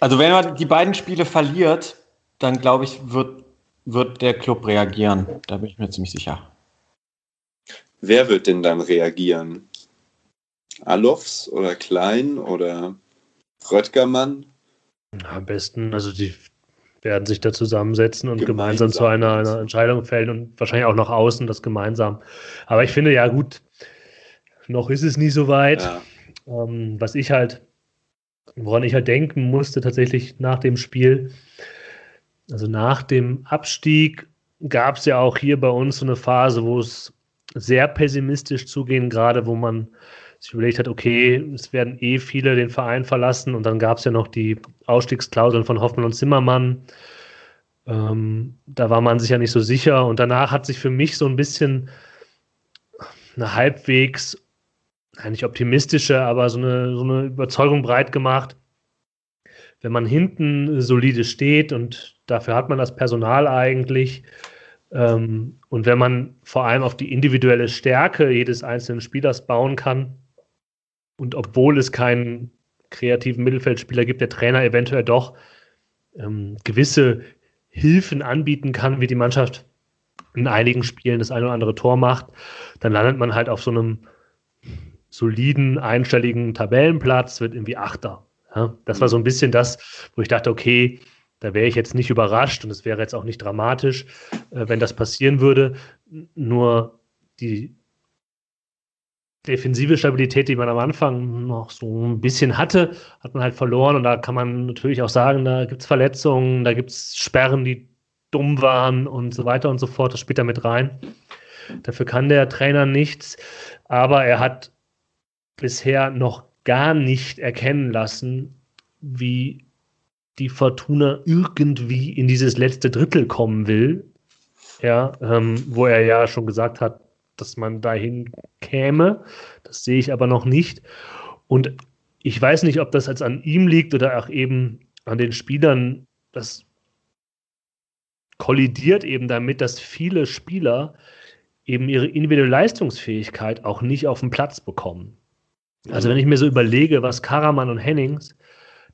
C: Also wenn man die beiden Spiele verliert, dann glaube ich, wird, wird der Club reagieren. Da bin ich mir ziemlich sicher.
D: Wer wird denn dann reagieren? Alofs oder Klein oder Röttgermann?
B: Am besten, also die werden sich da zusammensetzen und
D: Gemeinsam.
B: gemeinsam, zu einer, einer Entscheidung fällen und wahrscheinlich auch nach außen das gemeinsam. Aber ich finde, ja gut, noch ist es nie so weit.
D: Ja.
B: Ähm, was ich halt, woran ich halt denken musste, tatsächlich nach dem Spiel, also nach dem Abstieg gab es ja auch hier bei uns so eine Phase, wo es sehr pessimistisch zuging, gerade wo man sich überlegt hat, okay, es werden eh viele den Verein verlassen und dann gab es ja noch die Ausstiegsklauseln von Hoffmann und Zimmermann. Ähm, da war man sich ja nicht so sicher und danach hat sich für mich so ein bisschen eine halbwegs, nicht optimistische, aber so eine, so eine Überzeugung breit gemacht. Wenn man hinten solide steht und dafür hat man das Personal eigentlich, ähm, und wenn man vor allem auf die individuelle Stärke jedes einzelnen Spielers bauen kann, und obwohl es keinen kreativen Mittelfeldspieler gibt, der Trainer eventuell doch ähm, gewisse Hilfen anbieten kann, wie die Mannschaft in einigen Spielen das ein oder andere Tor macht, dann landet man halt auf so einem soliden, einstelligen Tabellenplatz, wird irgendwie Achter. Ja, das war so ein bisschen das, wo ich dachte, okay, da wäre ich jetzt nicht überrascht und es wäre jetzt auch nicht dramatisch, äh, wenn das passieren würde. Nur die defensive Stabilität, die man am Anfang noch so ein bisschen hatte, hat man halt verloren. Und da kann man natürlich auch sagen, da gibt es Verletzungen, da gibt es Sperren, die dumm waren und so weiter und so fort. Das spielt da mit rein. Dafür kann der Trainer nichts. Aber er hat bisher noch gar nicht erkennen lassen, wie die Fortuna irgendwie in dieses letzte Drittel kommen will. Ja, ähm, wo er ja schon gesagt hat, dass man dahin käme. Das sehe ich aber noch nicht. Und ich weiß nicht, ob das jetzt an ihm liegt oder auch eben an den Spielern. Das kollidiert eben damit, dass viele Spieler eben ihre individuelle Leistungsfähigkeit auch nicht auf den Platz bekommen. Also wenn ich mir so überlege, was Karaman und Hennings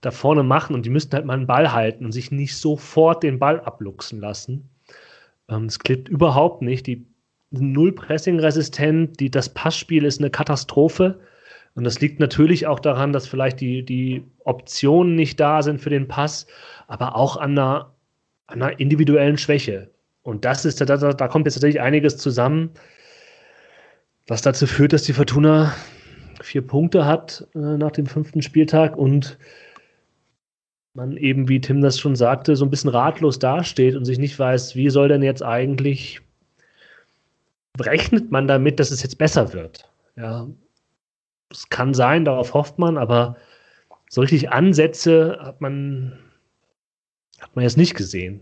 B: da vorne machen und die müssten halt mal einen Ball halten und sich nicht sofort den Ball abluchsen lassen. Ähm, Es klappt überhaupt nicht. Die null Pressing-resistent, die, das Passspiel ist eine Katastrophe. Und das liegt natürlich auch daran, dass vielleicht die, die Optionen nicht da sind für den Pass, aber auch an einer, an einer individuellen Schwäche. Und das ist, da, da, da kommt jetzt tatsächlich einiges zusammen, was dazu führt, dass die Fortuna vier Punkte hat äh, nach dem fünften Spieltag und man eben, wie Tim das schon sagte, so ein bisschen ratlos dasteht und sich nicht weiß, wie soll denn jetzt eigentlich, rechnet man damit, dass es jetzt besser wird? Ja, es kann sein, darauf hofft man, aber so richtig Ansätze hat man, hat man jetzt nicht gesehen.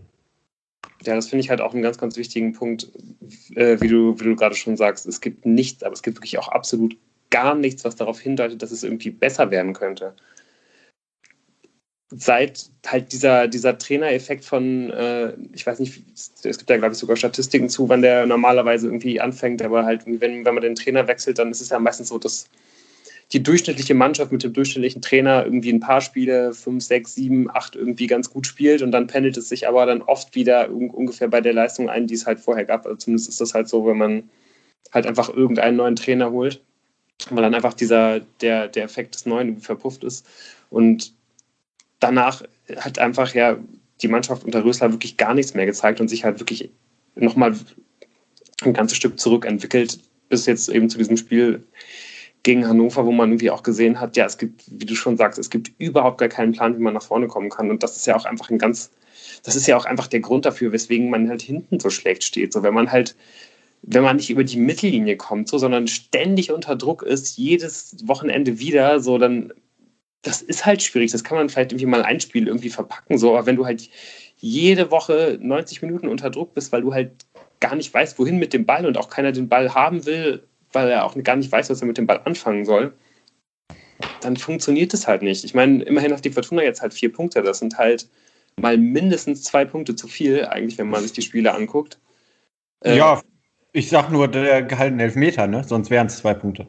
A: Ja, das finde ich halt auch einen ganz, ganz wichtigen Punkt, äh, wie du, wie du gerade schon sagst. Es gibt nichts, aber es gibt wirklich auch absolut gar nichts, was darauf hindeutet, dass es irgendwie besser werden könnte. Seit halt dieser, dieser Trainereffekt von, äh, ich weiß nicht, es gibt da glaube ich sogar Statistiken zu, wann der normalerweise irgendwie anfängt, aber halt, wenn, wenn man den Trainer wechselt, dann ist es ja meistens so, dass die durchschnittliche Mannschaft mit dem durchschnittlichen Trainer irgendwie ein paar Spiele, fünf, sechs, sieben, acht irgendwie ganz gut spielt und dann pendelt es sich aber dann oft wieder un ungefähr bei der Leistung ein, die es halt vorher gab. Also zumindest ist das halt so, wenn man halt einfach irgendeinen neuen Trainer holt, weil dann einfach dieser, der, der Effekt des Neuen verpufft ist. Und danach hat einfach ja die Mannschaft unter Rösler wirklich gar nichts mehr gezeigt und sich halt wirklich nochmal ein ganzes Stück zurückentwickelt, bis jetzt eben zu diesem Spiel gegen Hannover, wo man irgendwie auch gesehen hat, ja, es gibt, wie du schon sagst, es gibt überhaupt gar keinen Plan, wie man nach vorne kommen kann. Und das ist ja auch einfach ein ganz, das ist ja auch einfach der Grund dafür, weswegen man halt hinten so schlecht steht. So, wenn man halt wenn man nicht über die Mittellinie kommt, so, sondern ständig unter Druck ist, jedes Wochenende wieder, so, dann, das ist halt schwierig. Das kann man vielleicht irgendwie mal ein Spiel irgendwie verpacken, so, aber wenn du halt jede Woche 90 Minuten unter Druck bist, weil du halt gar nicht weißt, wohin mit dem Ball und auch keiner den Ball haben will, weil er auch gar nicht weiß, was er mit dem Ball anfangen soll, dann funktioniert es halt nicht. Ich meine, immerhin hat die Fortuna jetzt halt vier Punkte. Das sind halt mal mindestens zwei Punkte zu viel, eigentlich, wenn man sich die Spiele anguckt.
C: Ja, ich sag nur der gehaltene Elfmeter, ne? Sonst wären es zwei Punkte.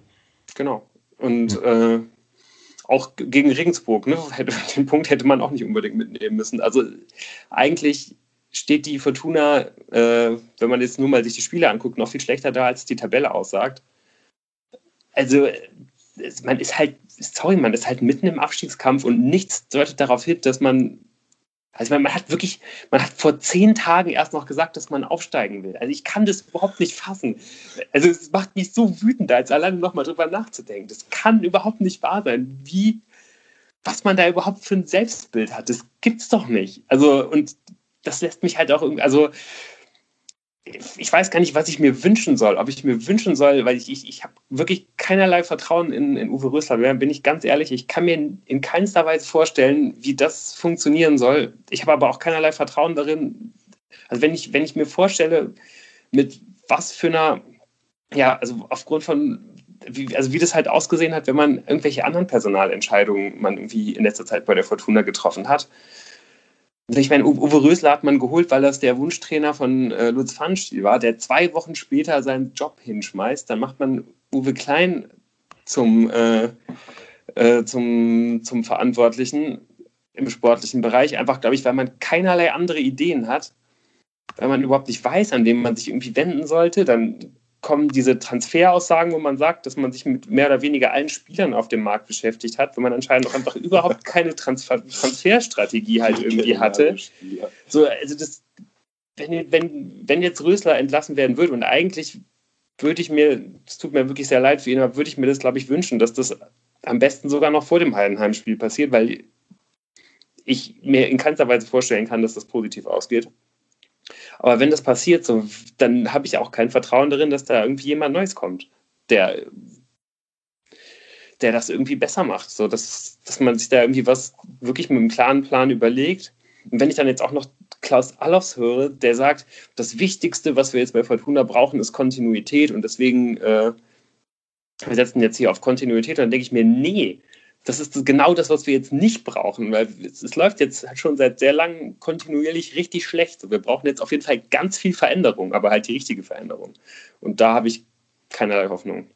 A: Genau. Und äh, auch gegen Regensburg, ne? [LAUGHS] Den Punkt hätte man auch nicht unbedingt mitnehmen müssen. Also eigentlich steht die Fortuna, äh, wenn man jetzt nur mal sich die Spiele anguckt, noch viel schlechter da, als die Tabelle aussagt. Also man ist halt, sorry, man ist halt mitten im Abstiegskampf und nichts deutet darauf hin, dass man also man, man, hat wirklich, man hat vor zehn Tagen erst noch gesagt, dass man aufsteigen will. Also ich kann das überhaupt nicht fassen. Also es macht mich so wütend, als alleine nochmal drüber nachzudenken. Das kann überhaupt nicht wahr sein. Wie, was man da überhaupt für ein Selbstbild hat, das gibt's doch nicht. Also und das lässt mich halt auch irgendwie, also ich weiß gar nicht, was ich mir wünschen soll. Ob ich mir wünschen soll, weil ich, ich, ich habe wirklich keinerlei Vertrauen in, in Uwe Rösler. Bin ich ganz ehrlich, ich kann mir in keinster Weise vorstellen, wie das funktionieren soll. Ich habe aber auch keinerlei Vertrauen darin. Also wenn ich, wenn ich mir vorstelle, mit was für einer, ja, also aufgrund von, wie, also wie das halt ausgesehen hat, wenn man irgendwelche anderen Personalentscheidungen man irgendwie in letzter Zeit bei der Fortuna getroffen hat, also ich meine, Uwe Rösler hat man geholt, weil das der Wunschtrainer von äh, Lutz Pfannstiel war, der zwei Wochen später seinen Job hinschmeißt. Dann macht man Uwe Klein zum, äh, äh, zum, zum Verantwortlichen im sportlichen Bereich, einfach, glaube ich, weil man keinerlei andere Ideen hat, weil man überhaupt nicht weiß, an wem man sich irgendwie wenden sollte. Dann kommen diese Transferaussagen, wo man sagt, dass man sich mit mehr oder weniger allen Spielern auf dem Markt beschäftigt hat, wenn man anscheinend auch einfach überhaupt [LAUGHS] keine Transfer Transferstrategie halt irgendwie hatte. So, also das, wenn, wenn, wenn jetzt Rösler entlassen werden würde und eigentlich würde ich mir, es tut mir wirklich sehr leid für ihn, aber würde ich mir das, glaube ich, wünschen, dass das am besten sogar noch vor dem Heidenheim-Spiel passiert, weil ich mir in keinster Weise vorstellen kann, dass das positiv ausgeht. Aber wenn das passiert, so, dann habe ich auch kein Vertrauen darin, dass da irgendwie jemand Neues kommt, der, der das irgendwie besser macht. So, dass, dass man sich da irgendwie was wirklich mit einem klaren Plan überlegt. Und wenn ich dann jetzt auch noch Klaus Allofs höre, der sagt, das Wichtigste, was wir jetzt bei Fortuna brauchen, ist Kontinuität und deswegen äh, wir setzen jetzt hier auf Kontinuität, dann denke ich mir, nee, das ist genau das, was wir jetzt nicht brauchen, weil es, es läuft jetzt schon seit sehr langem kontinuierlich richtig schlecht. Wir brauchen jetzt auf jeden Fall ganz viel Veränderung, aber halt die richtige Veränderung. Und da habe ich keinerlei Hoffnung.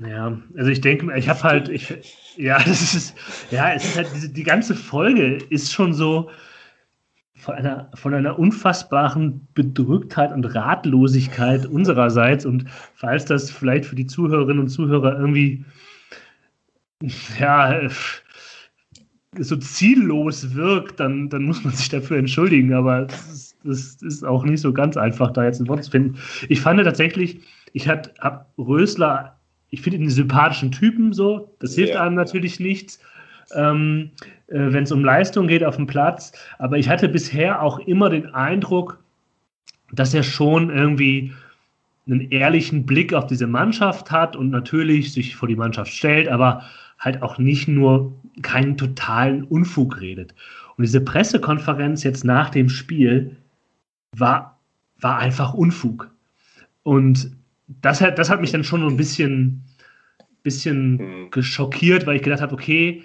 B: Ja, also ich denke, ich habe halt, ich, ja, [LAUGHS] das ist, ja, es ist halt, diese, die ganze Folge ist schon so, von einer, von einer unfassbaren Bedrücktheit und Ratlosigkeit unsererseits. Und falls das vielleicht für die Zuhörerinnen und Zuhörer irgendwie ja, so ziellos wirkt, dann, dann muss man sich dafür entschuldigen. Aber das ist, das ist auch nicht so ganz einfach, da jetzt ein Wort zu finden. Ich fand tatsächlich, ich habe Rösler, ich finde ihn einen sympathischen Typen so, das hilft ja, einem natürlich ja. nichts ähm, äh, wenn es um Leistung geht auf dem Platz. Aber ich hatte bisher auch immer den Eindruck, dass er schon irgendwie einen ehrlichen Blick auf diese Mannschaft hat und natürlich sich vor die Mannschaft stellt, aber halt auch nicht nur keinen totalen Unfug redet. Und diese Pressekonferenz jetzt nach dem Spiel war, war einfach Unfug. Und das hat, das hat mich dann schon so ein bisschen, bisschen mhm. geschockiert, weil ich gedacht habe, okay,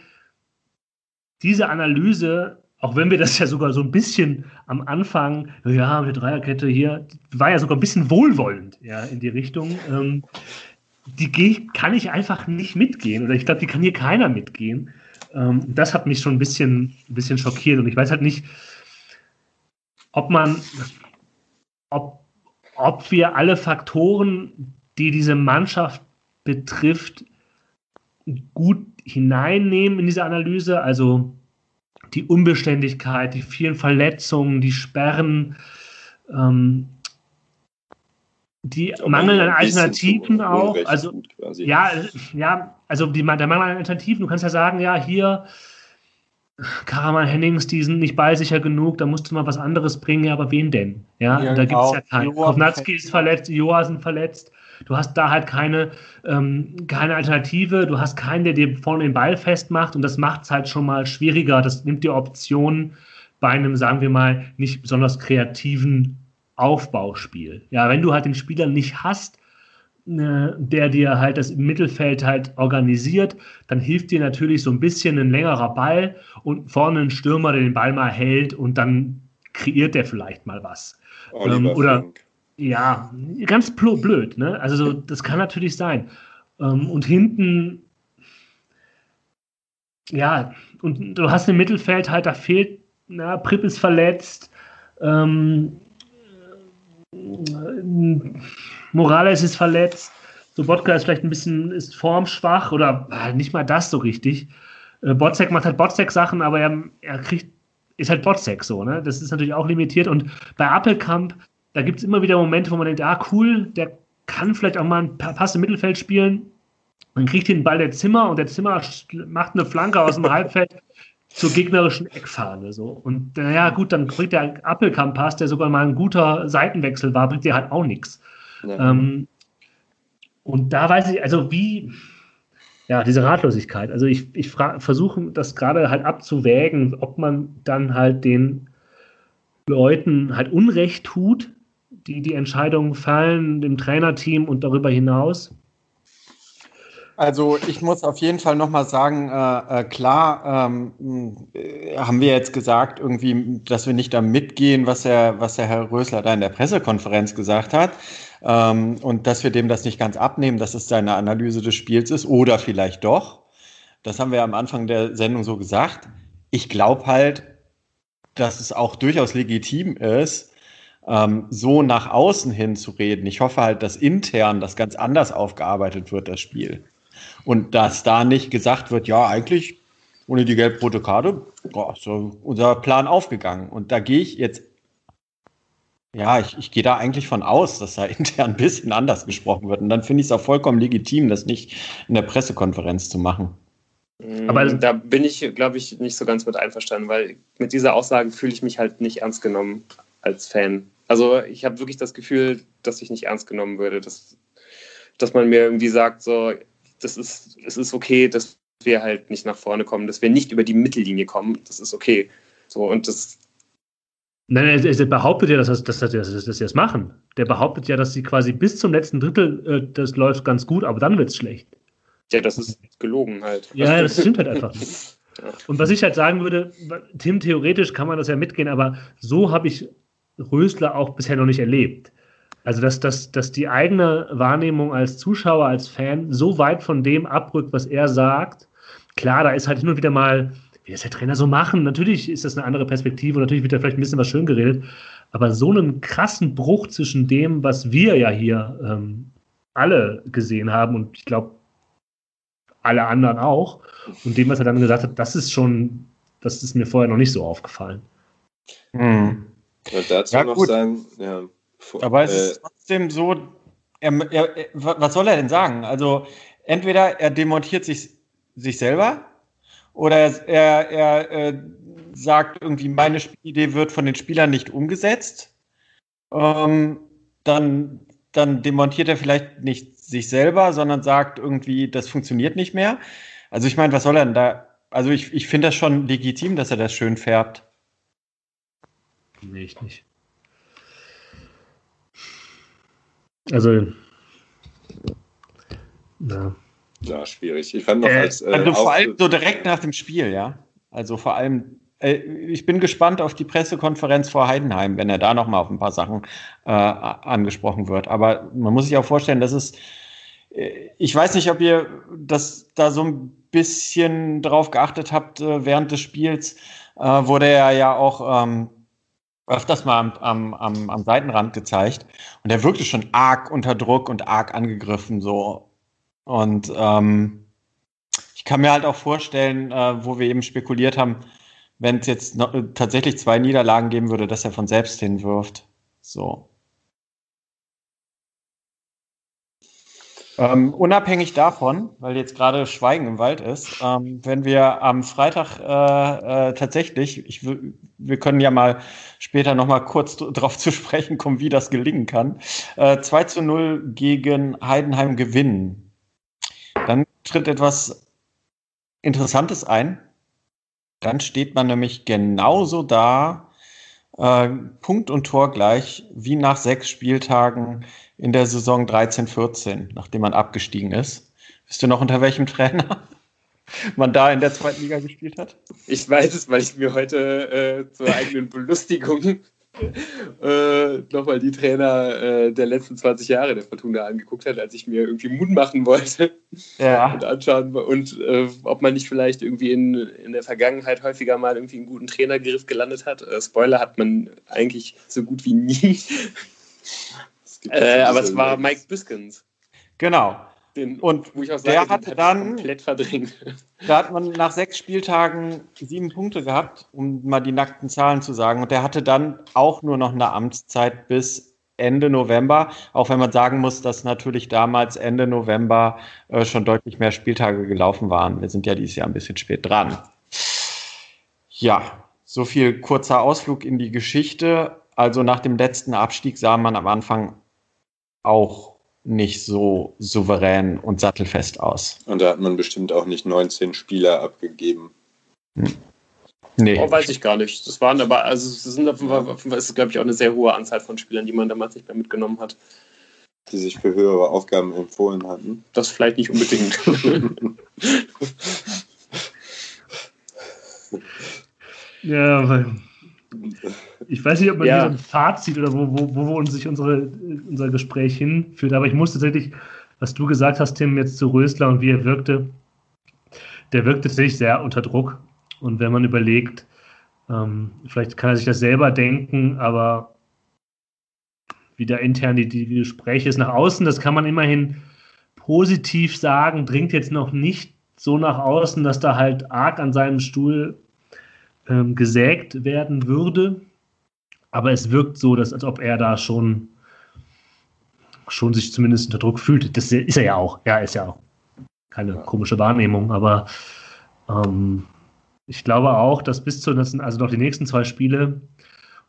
B: diese Analyse, auch wenn wir das ja sogar so ein bisschen am Anfang, ja, mit Dreierkette hier, war ja sogar ein bisschen wohlwollend ja, in die Richtung. Ähm, die kann ich einfach nicht mitgehen. Oder ich glaube, die kann hier keiner mitgehen. Ähm, das hat mich schon ein bisschen, ein bisschen schockiert. Und ich weiß halt nicht, ob man, ob, ob wir alle Faktoren, die diese Mannschaft betrifft, gut hineinnehmen in diese Analyse. Also die Unbeständigkeit, die vielen Verletzungen, die Sperren, ähm, die Mangel an Alternativen auch. Also, ja, ja, also die, der Mangel an Alternativen, du kannst ja sagen, ja, hier Karaman Hennings, die sind nicht ballsicher genug, da musste man was anderes bringen, ja, aber wen denn? Ja,
C: Ja,
B: da gibt es ja
C: auch
B: keinen.
C: Joa
B: Kovnatski ist verletzt, Johasen verletzt. Du hast da halt keine, ähm, keine Alternative, du hast keinen, der dir vorne den Ball festmacht und das macht es halt schon mal schwieriger. Das nimmt dir Optionen bei einem, sagen wir mal, nicht besonders kreativen Aufbauspiel. Ja, wenn du halt den Spieler nicht hast, äh, der dir halt das Mittelfeld halt organisiert, dann hilft dir natürlich so ein bisschen ein längerer Ball und vorne ein Stürmer, der den Ball mal hält und dann kreiert der vielleicht mal was.
D: Oliver
B: Ähm, oder-
D: Fink.
B: Ja, ganz blöd, ne? Also so, das kann natürlich sein. Ähm, und hinten, ja, und du hast im Mittelfeld halt, da fehlt, na, Pripp ist verletzt, ähm, äh, Morales ist verletzt, Sobotka ist vielleicht ein bisschen, ist formschwach oder äh, nicht mal das so richtig. Äh, Botzek macht halt Botzek-Sachen, aber er, er kriegt, ist halt Botzek so, ne? Das ist natürlich auch limitiert und bei Appelkamp, da gibt es immer wieder Momente, wo man denkt, ah, cool, der kann vielleicht auch mal Pa- Pass im Mittelfeld spielen. Dann kriegt den Ball der Zimmer und der Zimmer macht eine Flanke aus dem Halbfeld [LAUGHS] zur gegnerischen Eckfahne. So. Und naja, gut, dann bringt der Appelkamp-Pass, der sogar mal ein guter Seitenwechsel war, bringt dir halt auch nichts.
D: Ja.
B: Ähm, und da weiß ich, also wie, ja, diese Ratlosigkeit. Also ich, ich versuche das gerade halt abzuwägen, ob man dann halt den Leuten halt Unrecht tut, die die Entscheidungen fallen, dem Trainerteam und darüber hinaus.
C: Also ich muss auf jeden Fall nochmal sagen, äh, äh, klar ähm, äh, haben wir jetzt gesagt, irgendwie, dass wir nicht da mitgehen, was der, was der Herr Rösler da in der Pressekonferenz gesagt hat. Ähm, und dass wir dem das nicht ganz abnehmen, dass es seine Analyse des Spiels ist oder vielleicht doch. Das haben wir am Anfang der Sendung so gesagt. Ich glaube halt, dass es auch durchaus legitim ist, ähm, so nach außen hin zu reden. Ich hoffe halt, dass intern das ganz anders aufgearbeitet wird, das Spiel. Und dass da nicht gesagt wird, ja, eigentlich ohne die gelb-rote Karte, boah, ist so unser Plan aufgegangen. Und da gehe ich jetzt, ja, ich, ich gehe da eigentlich von aus, dass da [LAUGHS] intern ein bisschen anders gesprochen wird. Und dann finde ich es auch vollkommen legitim, das nicht in der Pressekonferenz zu machen.
B: Aber-
A: Aber da bin ich, glaube ich, nicht so ganz mit einverstanden, weil mit dieser Aussage fühle ich mich halt nicht ernst genommen als Fan. Also ich habe wirklich das Gefühl, dass ich nicht ernst genommen würde, dass, dass man mir irgendwie sagt, so, das ist, es ist okay, dass wir halt nicht nach vorne kommen, dass wir nicht über die Mittellinie kommen, das ist okay. So, und das,
B: Nein, er, er behauptet ja, dass, das, dass, dass, dass, dass sie das machen. Der behauptet ja, dass sie quasi bis zum letzten Drittel, äh, das läuft ganz gut, aber dann wird es schlecht.
A: ja, das ist gelogen halt.
B: Ja, das stimmt halt einfach. [LAUGHS] Und was ich halt sagen würde, Tim, theoretisch kann man das ja mitgehen, aber so habe ich Rösler auch bisher noch nicht erlebt. Also, dass, dass, dass die eigene Wahrnehmung als Zuschauer, als Fan so weit von dem abrückt, was er sagt. Klar, da ist halt und wieder mal, wie das der Trainer so machen. Natürlich ist das eine andere Perspektive und natürlich wird da vielleicht ein bisschen was schön geredet. Aber so einen krassen Bruch zwischen dem, was wir ja hier ähm, alle gesehen haben und ich glaube, alle anderen auch, und dem, was er dann gesagt hat, das ist schon, das ist mir vorher noch nicht so aufgefallen.
C: Hm.
D: Und dazu
C: Ja,
D: noch sagen, ja, vor-
C: Aber es
D: äh,
C: ist trotzdem so, er, er, er, was soll er denn sagen? Also entweder er demontiert sich, sich selber oder er, er, er äh, sagt irgendwie, meine Spielidee wird von den Spielern nicht umgesetzt. Ähm, dann, dann demontiert er vielleicht nicht sich selber, sondern sagt irgendwie, das funktioniert nicht mehr. Also ich meine, was soll er denn da? Also ich, ich finde das schon legitim, dass er das schön färbt.
B: Nee, ich nicht. Also, ja.
D: ja, schwierig. Ich fand noch
B: Äh,
D: als äh,
C: Also vor allem so direkt nach dem Spiel, ja. Also vor allem, äh, ich bin gespannt auf die Pressekonferenz vor Heidenheim, wenn er da nochmal auf ein paar Sachen äh, angesprochen wird. Aber man muss sich auch vorstellen, dass es, äh, ich weiß nicht, ob ihr das da so ein bisschen drauf geachtet habt äh, während des Spiels, äh, wurde er ja auch ähm, öfters mal am, am, am, am Seitenrand gezeigt. Und er wirkte schon arg unter Druck und arg angegriffen so. Und ähm, ich kann mir halt auch vorstellen, äh, wo wir eben spekuliert haben, wenn es jetzt noch, äh, tatsächlich zwei Niederlagen geben würde, dass er von selbst hinwirft. So. Ähm, unabhängig davon, weil jetzt gerade Schweigen im Wald ist, ähm, wenn wir am Freitag äh, äh, tatsächlich, ich, wir können ja mal später noch mal kurz darauf zu sprechen kommen, wie das gelingen kann, äh, 2 zu 0 gegen Heidenheim gewinnen, dann tritt etwas Interessantes ein. Dann steht man nämlich genauso da, äh, Punkt und Tor gleich, wie nach sechs Spieltagen in der Saison 13-14, nachdem man abgestiegen ist. Wisst ihr noch unter welchem Trainer [LAUGHS] man da in der zweiten Liga gespielt hat?
A: Ich weiß es, weil ich mir heute äh, zur eigenen Belustigung [LAUGHS] äh, nochmal die Trainer äh, der letzten 20 Jahre der Fortuna angeguckt hat, als ich mir irgendwie Mut machen wollte
C: ja.
A: und anschauen und äh, ob man nicht vielleicht irgendwie in, in der Vergangenheit häufiger mal irgendwie einen guten Trainergriff gelandet hat. Äh, Spoiler hat man eigentlich so gut wie nie. [LAUGHS] Äh, aber es war Mike Biskins.
C: Genau.
A: Den,
C: und sage, der hatte dann
A: komplett verdrängt. [LAUGHS]
C: Da hat man nach sechs Spieltagen sieben Punkte gehabt, um mal die nackten Zahlen zu sagen. Und der hatte dann auch nur noch eine Amtszeit bis Ende November, auch wenn man sagen muss, dass natürlich damals Ende November äh, schon deutlich mehr Spieltage gelaufen waren. Wir sind ja dieses Jahr ein bisschen spät dran. Ja, so viel kurzer Ausflug in die Geschichte. Also nach dem letzten Abstieg sah man am Anfang auch nicht so souverän und sattelfest aus.
D: Und da hat man bestimmt auch nicht 19 Spieler abgegeben.
A: Hm. Nee. Oh, weiß ich gar nicht. Das waren aber, also es sind auf jeden Fall, ist, glaube ich, auch eine sehr hohe Anzahl von Spielern, die man damals nicht mehr mitgenommen hat.
D: Die sich für höhere Aufgaben empfohlen hatten.
A: Das vielleicht nicht unbedingt. [LAUGHS] [LAUGHS]
B: ja, weil ich weiß nicht, ob man ja. hier so ein Fazit oder wo, wo, wo uns sich unsere, unser Gespräch hinführt, aber ich muss tatsächlich, was du gesagt hast, Tim, jetzt zu Rösler und wie er wirkte, der wirkte tatsächlich sehr unter Druck. Und wenn man überlegt, ähm, vielleicht kann er sich das selber denken, aber wie da intern die, die Gespräche ist nach außen, das kann man immerhin positiv sagen, dringt jetzt noch nicht so nach außen, dass da halt arg an seinem Stuhl ähm, gesägt werden würde. Aber es wirkt so, dass, als ob er da schon, schon sich zumindest unter Druck fühlt. Das ist er ja auch. Ja, ist ja auch keine komische Wahrnehmung. Aber ähm, ich glaube auch, dass bis zu, das also noch die nächsten zwei Spiele,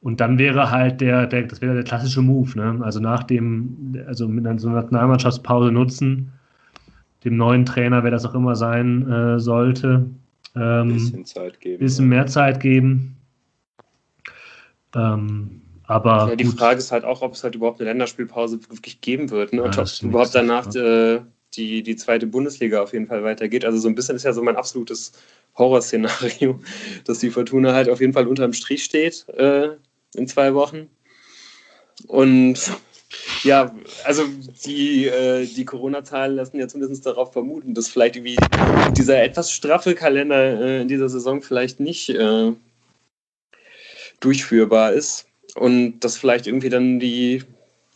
B: und dann wäre halt der, der das wäre der klassische Move, ne? Also nach dem, also mit einer so Nationalmannschaftspause nutzen, dem neuen Trainer, wer das auch immer sein äh, sollte, ähm, bisschen Zeit geben. Bisschen mehr Zeit geben. Ähm, aber
A: ja, die gut. Frage ist halt auch, ob es halt überhaupt eine Länderspielpause wirklich geben wird. Ne? Und ja, ob überhaupt danach äh, die, die zweite Bundesliga auf jeden Fall weitergeht. Also so ein bisschen ist ja so mein absolutes Horrorszenario, [LAUGHS] dass die Fortuna halt auf jeden Fall unterm Strich steht äh, in zwei Wochen. Und ja, also die, äh, die Corona-Zahlen lassen ja zumindest darauf vermuten, dass vielleicht irgendwie dieser etwas straffe Kalender äh, in dieser Saison vielleicht nicht äh, durchführbar ist. Und dass vielleicht irgendwie dann die,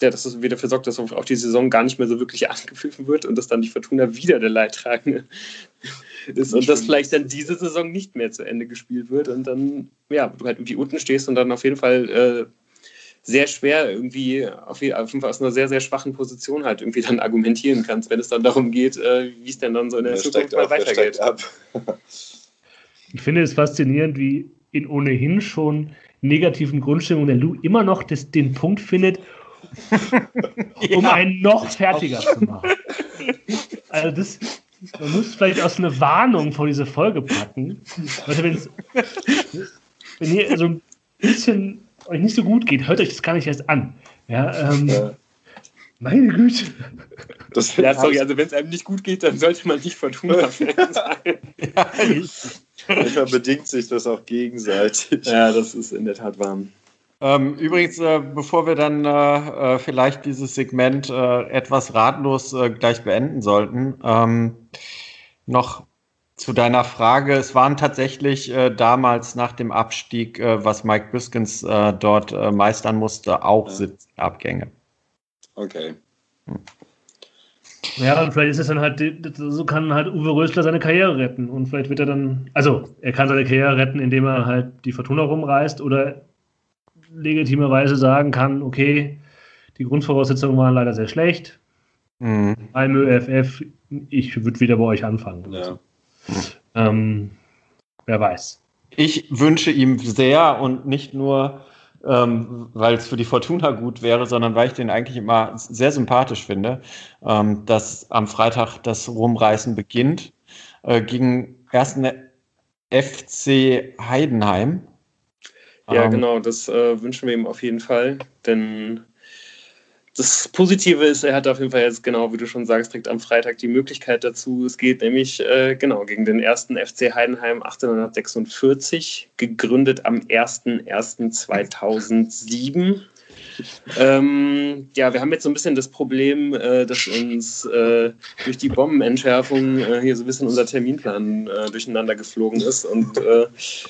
A: ja, dass das wieder dafür sorgt, dass auf, die Saison gar nicht mehr so wirklich angepfiffen wird und dass dann die Fortuna wieder der Leidtragende [LAUGHS] ist. Und dass vielleicht dann diese Saison nicht mehr zu Ende gespielt wird und dann, ja, du halt irgendwie unten stehst und dann auf jeden Fall äh, sehr schwer irgendwie auf, jeden Fall aus einer sehr, sehr schwachen Position halt irgendwie dann argumentieren kannst, wenn es dann darum geht, äh, wie es denn dann so in der
D: der Zukunft mal weitergeht.
B: ich finde es faszinierend, wie in ohnehin schon negativen Grundstimmung der Lou immer noch das, den Punkt findet, [LAUGHS] um ja. einen noch fertiger zu machen. [LAUGHS] Also das, man muss vielleicht aus einer Warnung vor diese Folge packen. Also wenn ihr so ein bisschen euch nicht so gut geht, hört euch das gar nicht erst an. Ja, ähm, ja. Meine Güte.
A: Das ja, sorry, also wenn es einem nicht gut geht, dann sollte man nicht Fortuna-Fan [LAUGHS] sein. ja,
D: Manchmal bedingt sich das auch gegenseitig.
A: Ja, das ist in der Tat wahr.
C: Ähm, übrigens, äh, bevor wir dann äh, äh vielleicht dieses Segment äh, etwas ratlos äh, gleich beenden sollten, ähm, noch zu deiner Frage, es waren tatsächlich äh, damals nach dem Abstieg, äh, was Mike Biskins äh, dort äh, meistern musste, auch ja. Sitzabgänge.
D: Okay. Hm.
B: Ja, und vielleicht ist es dann halt, so kann halt Uwe Rösler seine Karriere retten. Und vielleicht wird er dann, also er kann seine Karriere retten, indem er halt die Fortuna rumreißt oder legitimerweise sagen kann, okay, die Grundvoraussetzungen waren leider sehr schlecht. Mhm. Malmö FF, ich würde wieder bei euch anfangen. Ja. Ähm, wer weiß.
C: Ich wünsche ihm sehr und nicht nur, ähm, weil es für die Fortuna gut wäre, sondern weil ich den eigentlich immer sehr sympathisch finde, ähm, dass am Freitag das Rumreißen beginnt äh, gegen ersten FC Heidenheim.
A: Ja, ähm, genau, das äh, wünschen wir ihm auf jeden Fall, denn das Positive ist, er hat auf jeden Fall jetzt, genau wie du schon sagst, direkt am Freitag die Möglichkeit dazu. Es geht nämlich äh, genau gegen den ersten FC Heidenheim 1846, gegründet am 01.01.2007. [LAUGHS] Ähm, ja, wir haben jetzt so ein bisschen das Problem, äh, dass uns äh, durch die Bombenentschärfung äh, hier so ein bisschen unser Terminplan äh, durcheinander geflogen ist und äh,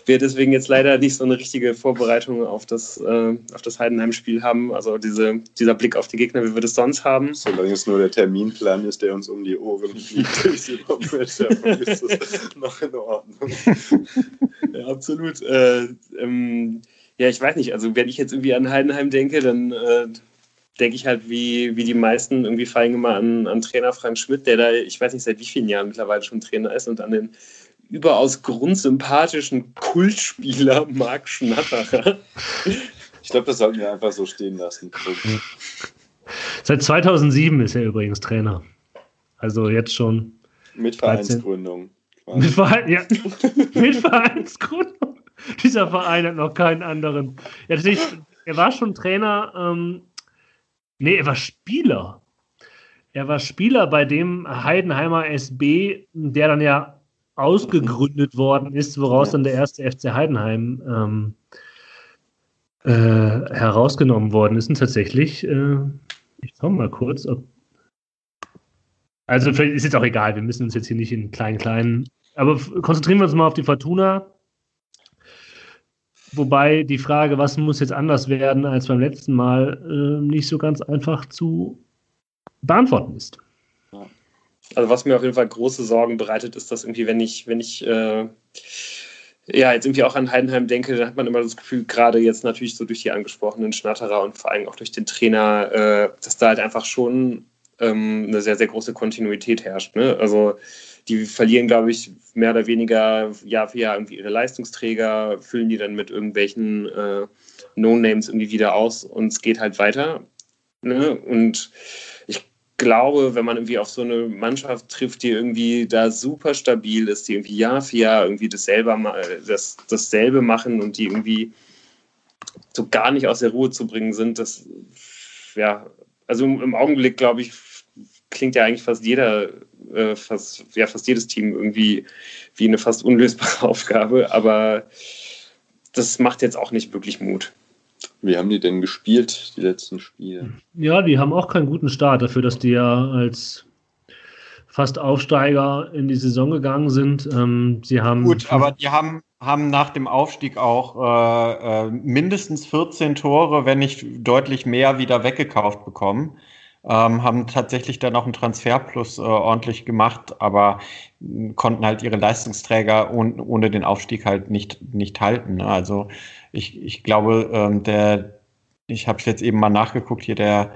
A: wir deswegen jetzt leider nicht so eine richtige Vorbereitung auf das, äh, auf das Heidenheim-Spiel haben. Also diese, dieser Blick auf die Gegner, wie wir das sonst haben.
D: Solange es nur der Terminplan ist, der uns um die Ohren fliegt [LAUGHS] durch die Bombenentschärfung, ist das noch in Ordnung. [LAUGHS]
A: ja, absolut. Ähm, ja, ich weiß nicht. Also, wenn ich jetzt irgendwie an Heidenheim denke, dann äh, denke ich halt, wie, wie die meisten, irgendwie fallen immer an, an Trainer Frank Schmidt, der da, ich weiß nicht, seit wie vielen Jahren mittlerweile schon Trainer ist und an den überaus grundsympathischen Kultspieler [LAUGHS] Marc Schnatterer.
D: Ich glaube, das sollten wir einfach so stehen lassen.
B: Seit 2007 ist er übrigens Trainer. Also jetzt schon.
D: Mit Vereinsgründung.
B: Mit, Verein, ja, [LAUGHS] mit Vereinsgründung. [LAUGHS] Dieser Verein hat noch keinen anderen. Ja, er war schon Trainer. Ähm, nee, er war Spieler. Er war Spieler bei dem Heidenheimer SB, der dann ja ausgegründet worden ist, woraus dann der erste FC Heidenheim ähm, äh, herausgenommen worden ist. Und tatsächlich, äh, ich schau mal kurz, ob. Also, ist jetzt auch egal, wir müssen uns jetzt hier nicht in kleinen, kleinen. Aber konzentrieren wir uns mal auf die Fortuna. Wobei die Frage, was muss jetzt anders werden als beim letzten Mal, äh, nicht so ganz einfach zu beantworten ist.
A: Also was mir auf jeden Fall große Sorgen bereitet, ist, dass irgendwie, wenn ich, wenn ich äh, ja jetzt irgendwie auch an Heidenheim denke, dann hat man immer das Gefühl, gerade jetzt natürlich so durch die angesprochenen Schnatterer und vor allem auch durch den Trainer, äh, dass da halt einfach schon ähm, eine sehr, sehr große Kontinuität herrscht. Ne? Also die verlieren, glaube ich, mehr oder weniger Jahr für Jahr irgendwie ihre Leistungsträger, füllen die dann mit irgendwelchen äh, No-Names irgendwie wieder aus und es geht halt weiter. Ne? Und ich glaube, wenn man irgendwie auf so eine Mannschaft trifft, die irgendwie da super stabil ist, die irgendwie Jahr für Jahr irgendwie dasselbe, das, dasselbe machen und die irgendwie so gar nicht aus der Ruhe zu bringen sind, das ja, also im Augenblick, glaube ich, klingt ja eigentlich fast jeder, äh, fast, ja, fast jedes Team irgendwie wie eine fast unlösbare [LAUGHS] Aufgabe, aber das macht jetzt auch nicht wirklich Mut.
D: Wie haben die denn gespielt, die letzten Spiele?
B: Ja, die haben auch keinen guten Start dafür, dass die ja als fast Aufsteiger in die Saison gegangen sind. Ähm, sie haben
C: Gut, aber die haben, haben nach dem Aufstieg auch äh, äh, mindestens 14 Tore, wenn nicht deutlich mehr, wieder weggekauft bekommen ähm, haben tatsächlich dann auch einen Transferplus äh, ordentlich gemacht, aber konnten halt ihre Leistungsträger ohne, ohne den Aufstieg halt nicht, nicht halten. Ne? Also ich, ich glaube, ähm, der, ich habe jetzt eben mal nachgeguckt, hier der,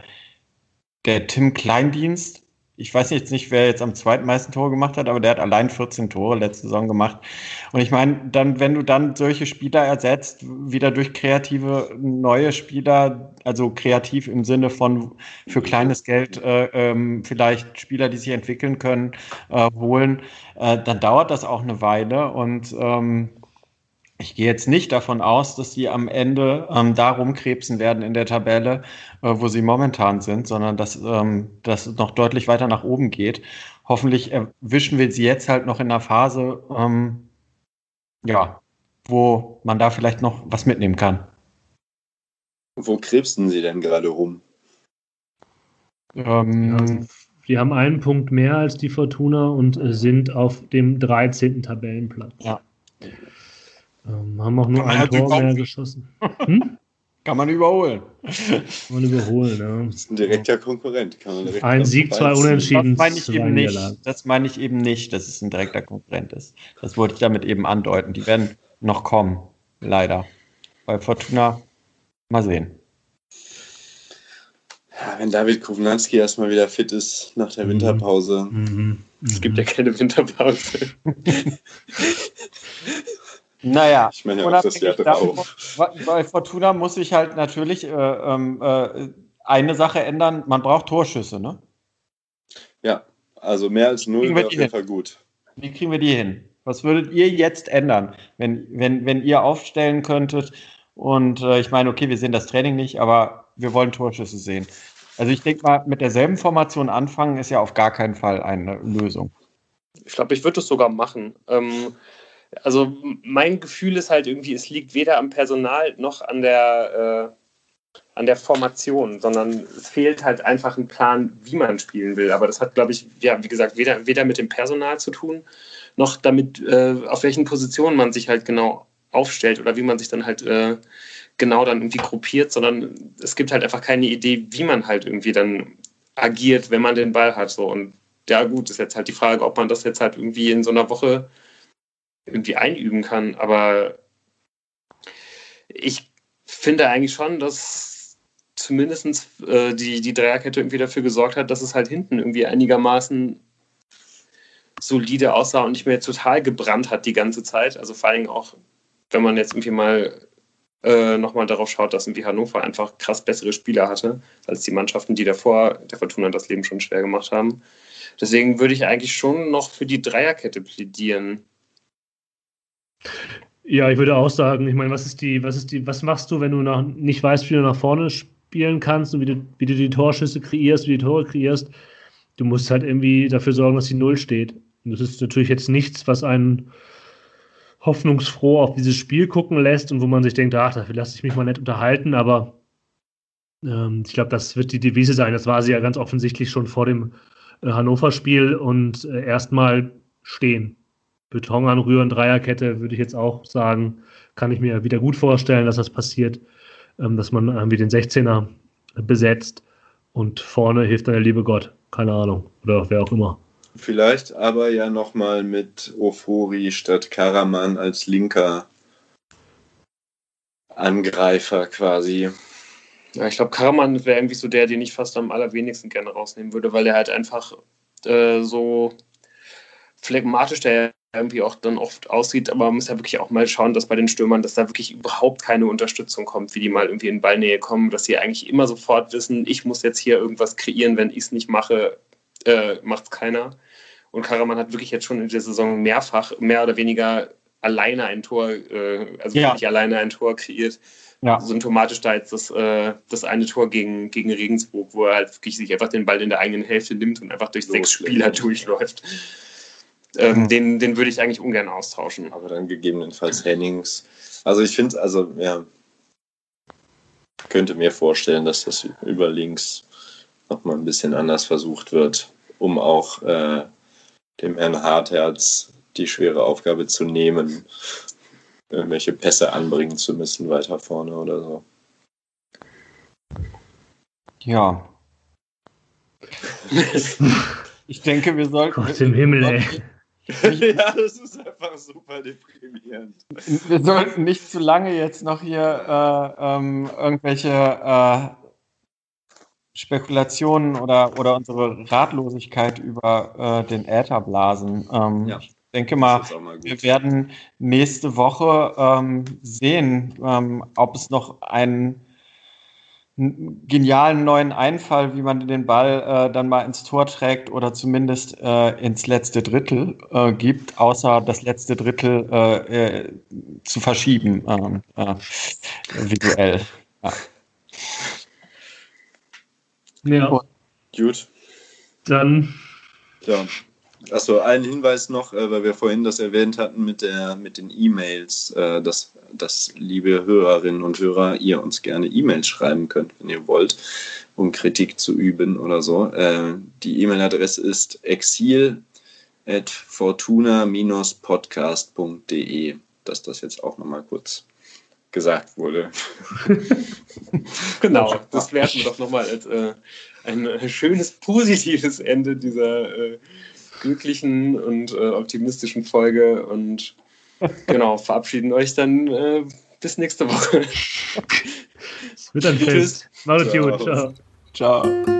C: der Tim Kleindienst, ich weiß jetzt nicht, wer jetzt am zweitmeisten Tore gemacht hat, aber der hat allein 14 Tore letzte Saison gemacht. Und ich meine, dann, wenn du dann solche Spieler ersetzt, wieder durch kreative neue Spieler, also kreativ im Sinne von für kleines Geld äh, ähm, vielleicht Spieler, die sich entwickeln können, äh, holen, äh, dann dauert das auch eine Weile und ähm, ich gehe jetzt nicht davon aus, dass sie am Ende ähm, da rumkrebsen werden in der Tabelle, äh, wo sie momentan sind, sondern dass ähm, das noch deutlich weiter nach oben geht. Hoffentlich erwischen wir sie jetzt halt noch in einer Phase, ähm, ja, wo man da vielleicht noch was mitnehmen kann.
D: Wo krebsen sie denn gerade rum?
B: Ähm, die haben einen Punkt mehr als die Fortuna und äh, sind auf dem 13. Tabellenplatz.
C: Ja.
B: Ähm, haben auch nur ein Tor mehr geschossen. [LAUGHS]
C: Hm? Kann man überholen.
B: Kann man überholen, ja.
D: Das ist ein direkter Konkurrent.
B: ein Sieg, zwei Unentschieden.
C: Das meine ich eben nicht. Das meine ich eben nicht, dass es ein direkter Konkurrent ist. Das wollte ich damit eben andeuten. Die werden noch kommen, leider. Bei Fortuna mal sehen.
D: Ja, wenn David Kovnanski erstmal wieder fit ist nach der
B: Mhm.
D: Winterpause.
B: Mhm.
A: Es gibt ja keine Winterpause. [LAUGHS]
C: Naja,
D: Ich meine auch das Jahr drauf.
C: bei Fortuna muss sich halt natürlich äh, ähm, äh, eine Sache ändern, man braucht Torschüsse, ne?
D: Ja, also mehr als null wäre auf jeden
C: hin?
D: Fall gut.
C: Wie kriegen wir die hin? Was würdet ihr jetzt ändern, wenn, wenn, wenn ihr aufstellen könntet? Und äh, ich meine, okay, wir sehen das Training nicht, aber wir wollen Torschüsse sehen. Also ich denke mal, mit derselben Formation anfangen ist ja auf gar keinen Fall eine Lösung.
A: Ich glaube, ich würde es sogar machen. Ähm, also mein Gefühl ist halt irgendwie, es liegt weder am Personal noch an der, äh, an der Formation, sondern es fehlt halt einfach ein Plan, wie man spielen will. Aber das hat, glaube ich, ja, wie gesagt, weder, weder mit dem Personal zu tun, noch damit, äh, auf welchen Positionen man sich halt genau aufstellt oder wie man sich dann halt äh, genau dann irgendwie gruppiert, sondern es gibt halt einfach keine Idee, wie man halt irgendwie dann agiert, wenn man den Ball hat. So. Und ja, gut, ist jetzt halt die Frage, ob man das jetzt halt irgendwie in so einer Woche irgendwie einüben kann. Aber ich finde eigentlich schon, dass zumindest äh, die, die Dreierkette irgendwie dafür gesorgt hat, dass es halt hinten irgendwie einigermaßen solide aussah und nicht mehr total gebrannt hat die ganze Zeit. Also vor allem auch, wenn man jetzt irgendwie mal äh, nochmal darauf schaut, dass irgendwie Hannover einfach krass bessere Spieler hatte, als die Mannschaften, die davor der Fortuna das Leben schon schwer gemacht haben. Deswegen würde ich eigentlich schon noch für die Dreierkette plädieren.
B: Ja, ich würde auch sagen, ich meine, was ist die, was ist die, was machst du, wenn du nach, nicht weißt, wie du nach vorne spielen kannst und wie du, wie du die Torschüsse kreierst, wie du die Tore kreierst? Du musst halt irgendwie dafür sorgen, dass die Null steht. Und das ist natürlich jetzt nichts, was einen hoffnungsfroh auf dieses Spiel gucken lässt und wo man sich denkt, ach, dafür lasse ich mich mal nicht unterhalten, aber ähm, ich glaube, das wird die Devise sein. Das war sie ja ganz offensichtlich schon vor dem äh, Hannover-Spiel und äh, erstmal stehen. Beton anrühren, Dreierkette, würde ich jetzt auch sagen, kann ich mir wieder gut vorstellen, dass das passiert, ähm, dass man irgendwie den 16er besetzt und vorne hilft dann der liebe Gott. Keine Ahnung. Oder wer auch immer.
D: Vielleicht aber ja nochmal mit Ofori statt Karaman als linker Angreifer quasi.
A: Ja, ich glaube, Karaman wäre irgendwie so der, den ich fast am allerwenigsten gerne rausnehmen würde, weil er halt einfach äh, so phlegmatisch der irgendwie auch dann oft aussieht, aber man muss ja wirklich auch mal schauen, dass bei den Stürmern, dass da wirklich überhaupt keine Unterstützung kommt, wie die mal irgendwie in Ballnähe kommen, dass sie eigentlich immer sofort wissen, ich muss jetzt hier irgendwas kreieren, wenn ich es nicht mache, äh, macht es keiner. Und Karaman hat wirklich jetzt schon in der Saison mehrfach, mehr oder weniger alleine ein Tor, äh, also
C: Ja.
A: wirklich alleine ein Tor kreiert.
C: Ja.
A: Symptomatisch da jetzt das, äh, das eine Tor gegen, gegen Regensburg, wo er halt wirklich sich einfach den Ball in der eigenen Hälfte nimmt und einfach durch sechs
D: Loslässt.
A: Spieler durchläuft. Ähm,
C: Mhm.
A: den, den würde ich eigentlich ungern austauschen.
D: Aber dann gegebenenfalls Hennings. Also ich finde, also ja, könnte mir vorstellen, dass das über links nochmal ein bisschen anders versucht wird, um auch äh, dem Herrn Hartherz die schwere Aufgabe zu nehmen, irgendwelche Pässe anbringen zu müssen weiter vorne oder so.
C: Ja. [LAUGHS] Ich denke, wir sollten.
B: Gott im Himmel, ey. [LAUGHS]
D: ja, das ist einfach super deprimierend.
C: Wir sollten nicht zu lange jetzt noch hier äh, ähm, irgendwelche äh, Spekulationen oder, oder unsere Ratlosigkeit über äh, den Äther blasen. Ähm,
D: Ja.
C: Ich denke mal,
D: mal
C: wir werden nächste Woche ähm, sehen, ähm, ob es noch einen genialen neuen Einfall, wie man den Ball äh, dann mal ins Tor trägt oder zumindest äh, ins letzte Drittel äh, gibt, außer das letzte Drittel äh, äh, zu verschieben, ähm, äh, visuell.
B: Ja,
D: Gut.
B: dann
D: Ja. Achso, ein Hinweis noch, äh, weil wir vorhin das erwähnt hatten mit, der, mit den E-Mails, äh, dass, dass, liebe Hörerinnen und Hörer, ihr uns gerne E-Mails schreiben könnt, wenn ihr wollt, um Kritik zu üben oder so. Äh, die E-Mail-Adresse ist exil.fortuna-podcast.de, dass das jetzt auch nochmal kurz gesagt wurde. [LAUGHS]
A: Genau, das werten wir doch nochmal als äh, ein äh, schönes, positives Ende dieser äh, glücklichen und äh, optimistischen Folge und genau, verabschieden euch dann äh, bis nächste Woche.
B: wird ein
D: Tschüss.
B: Fest. Macht es
D: Ciao.
B: gut. Ciao.
C: Ciao.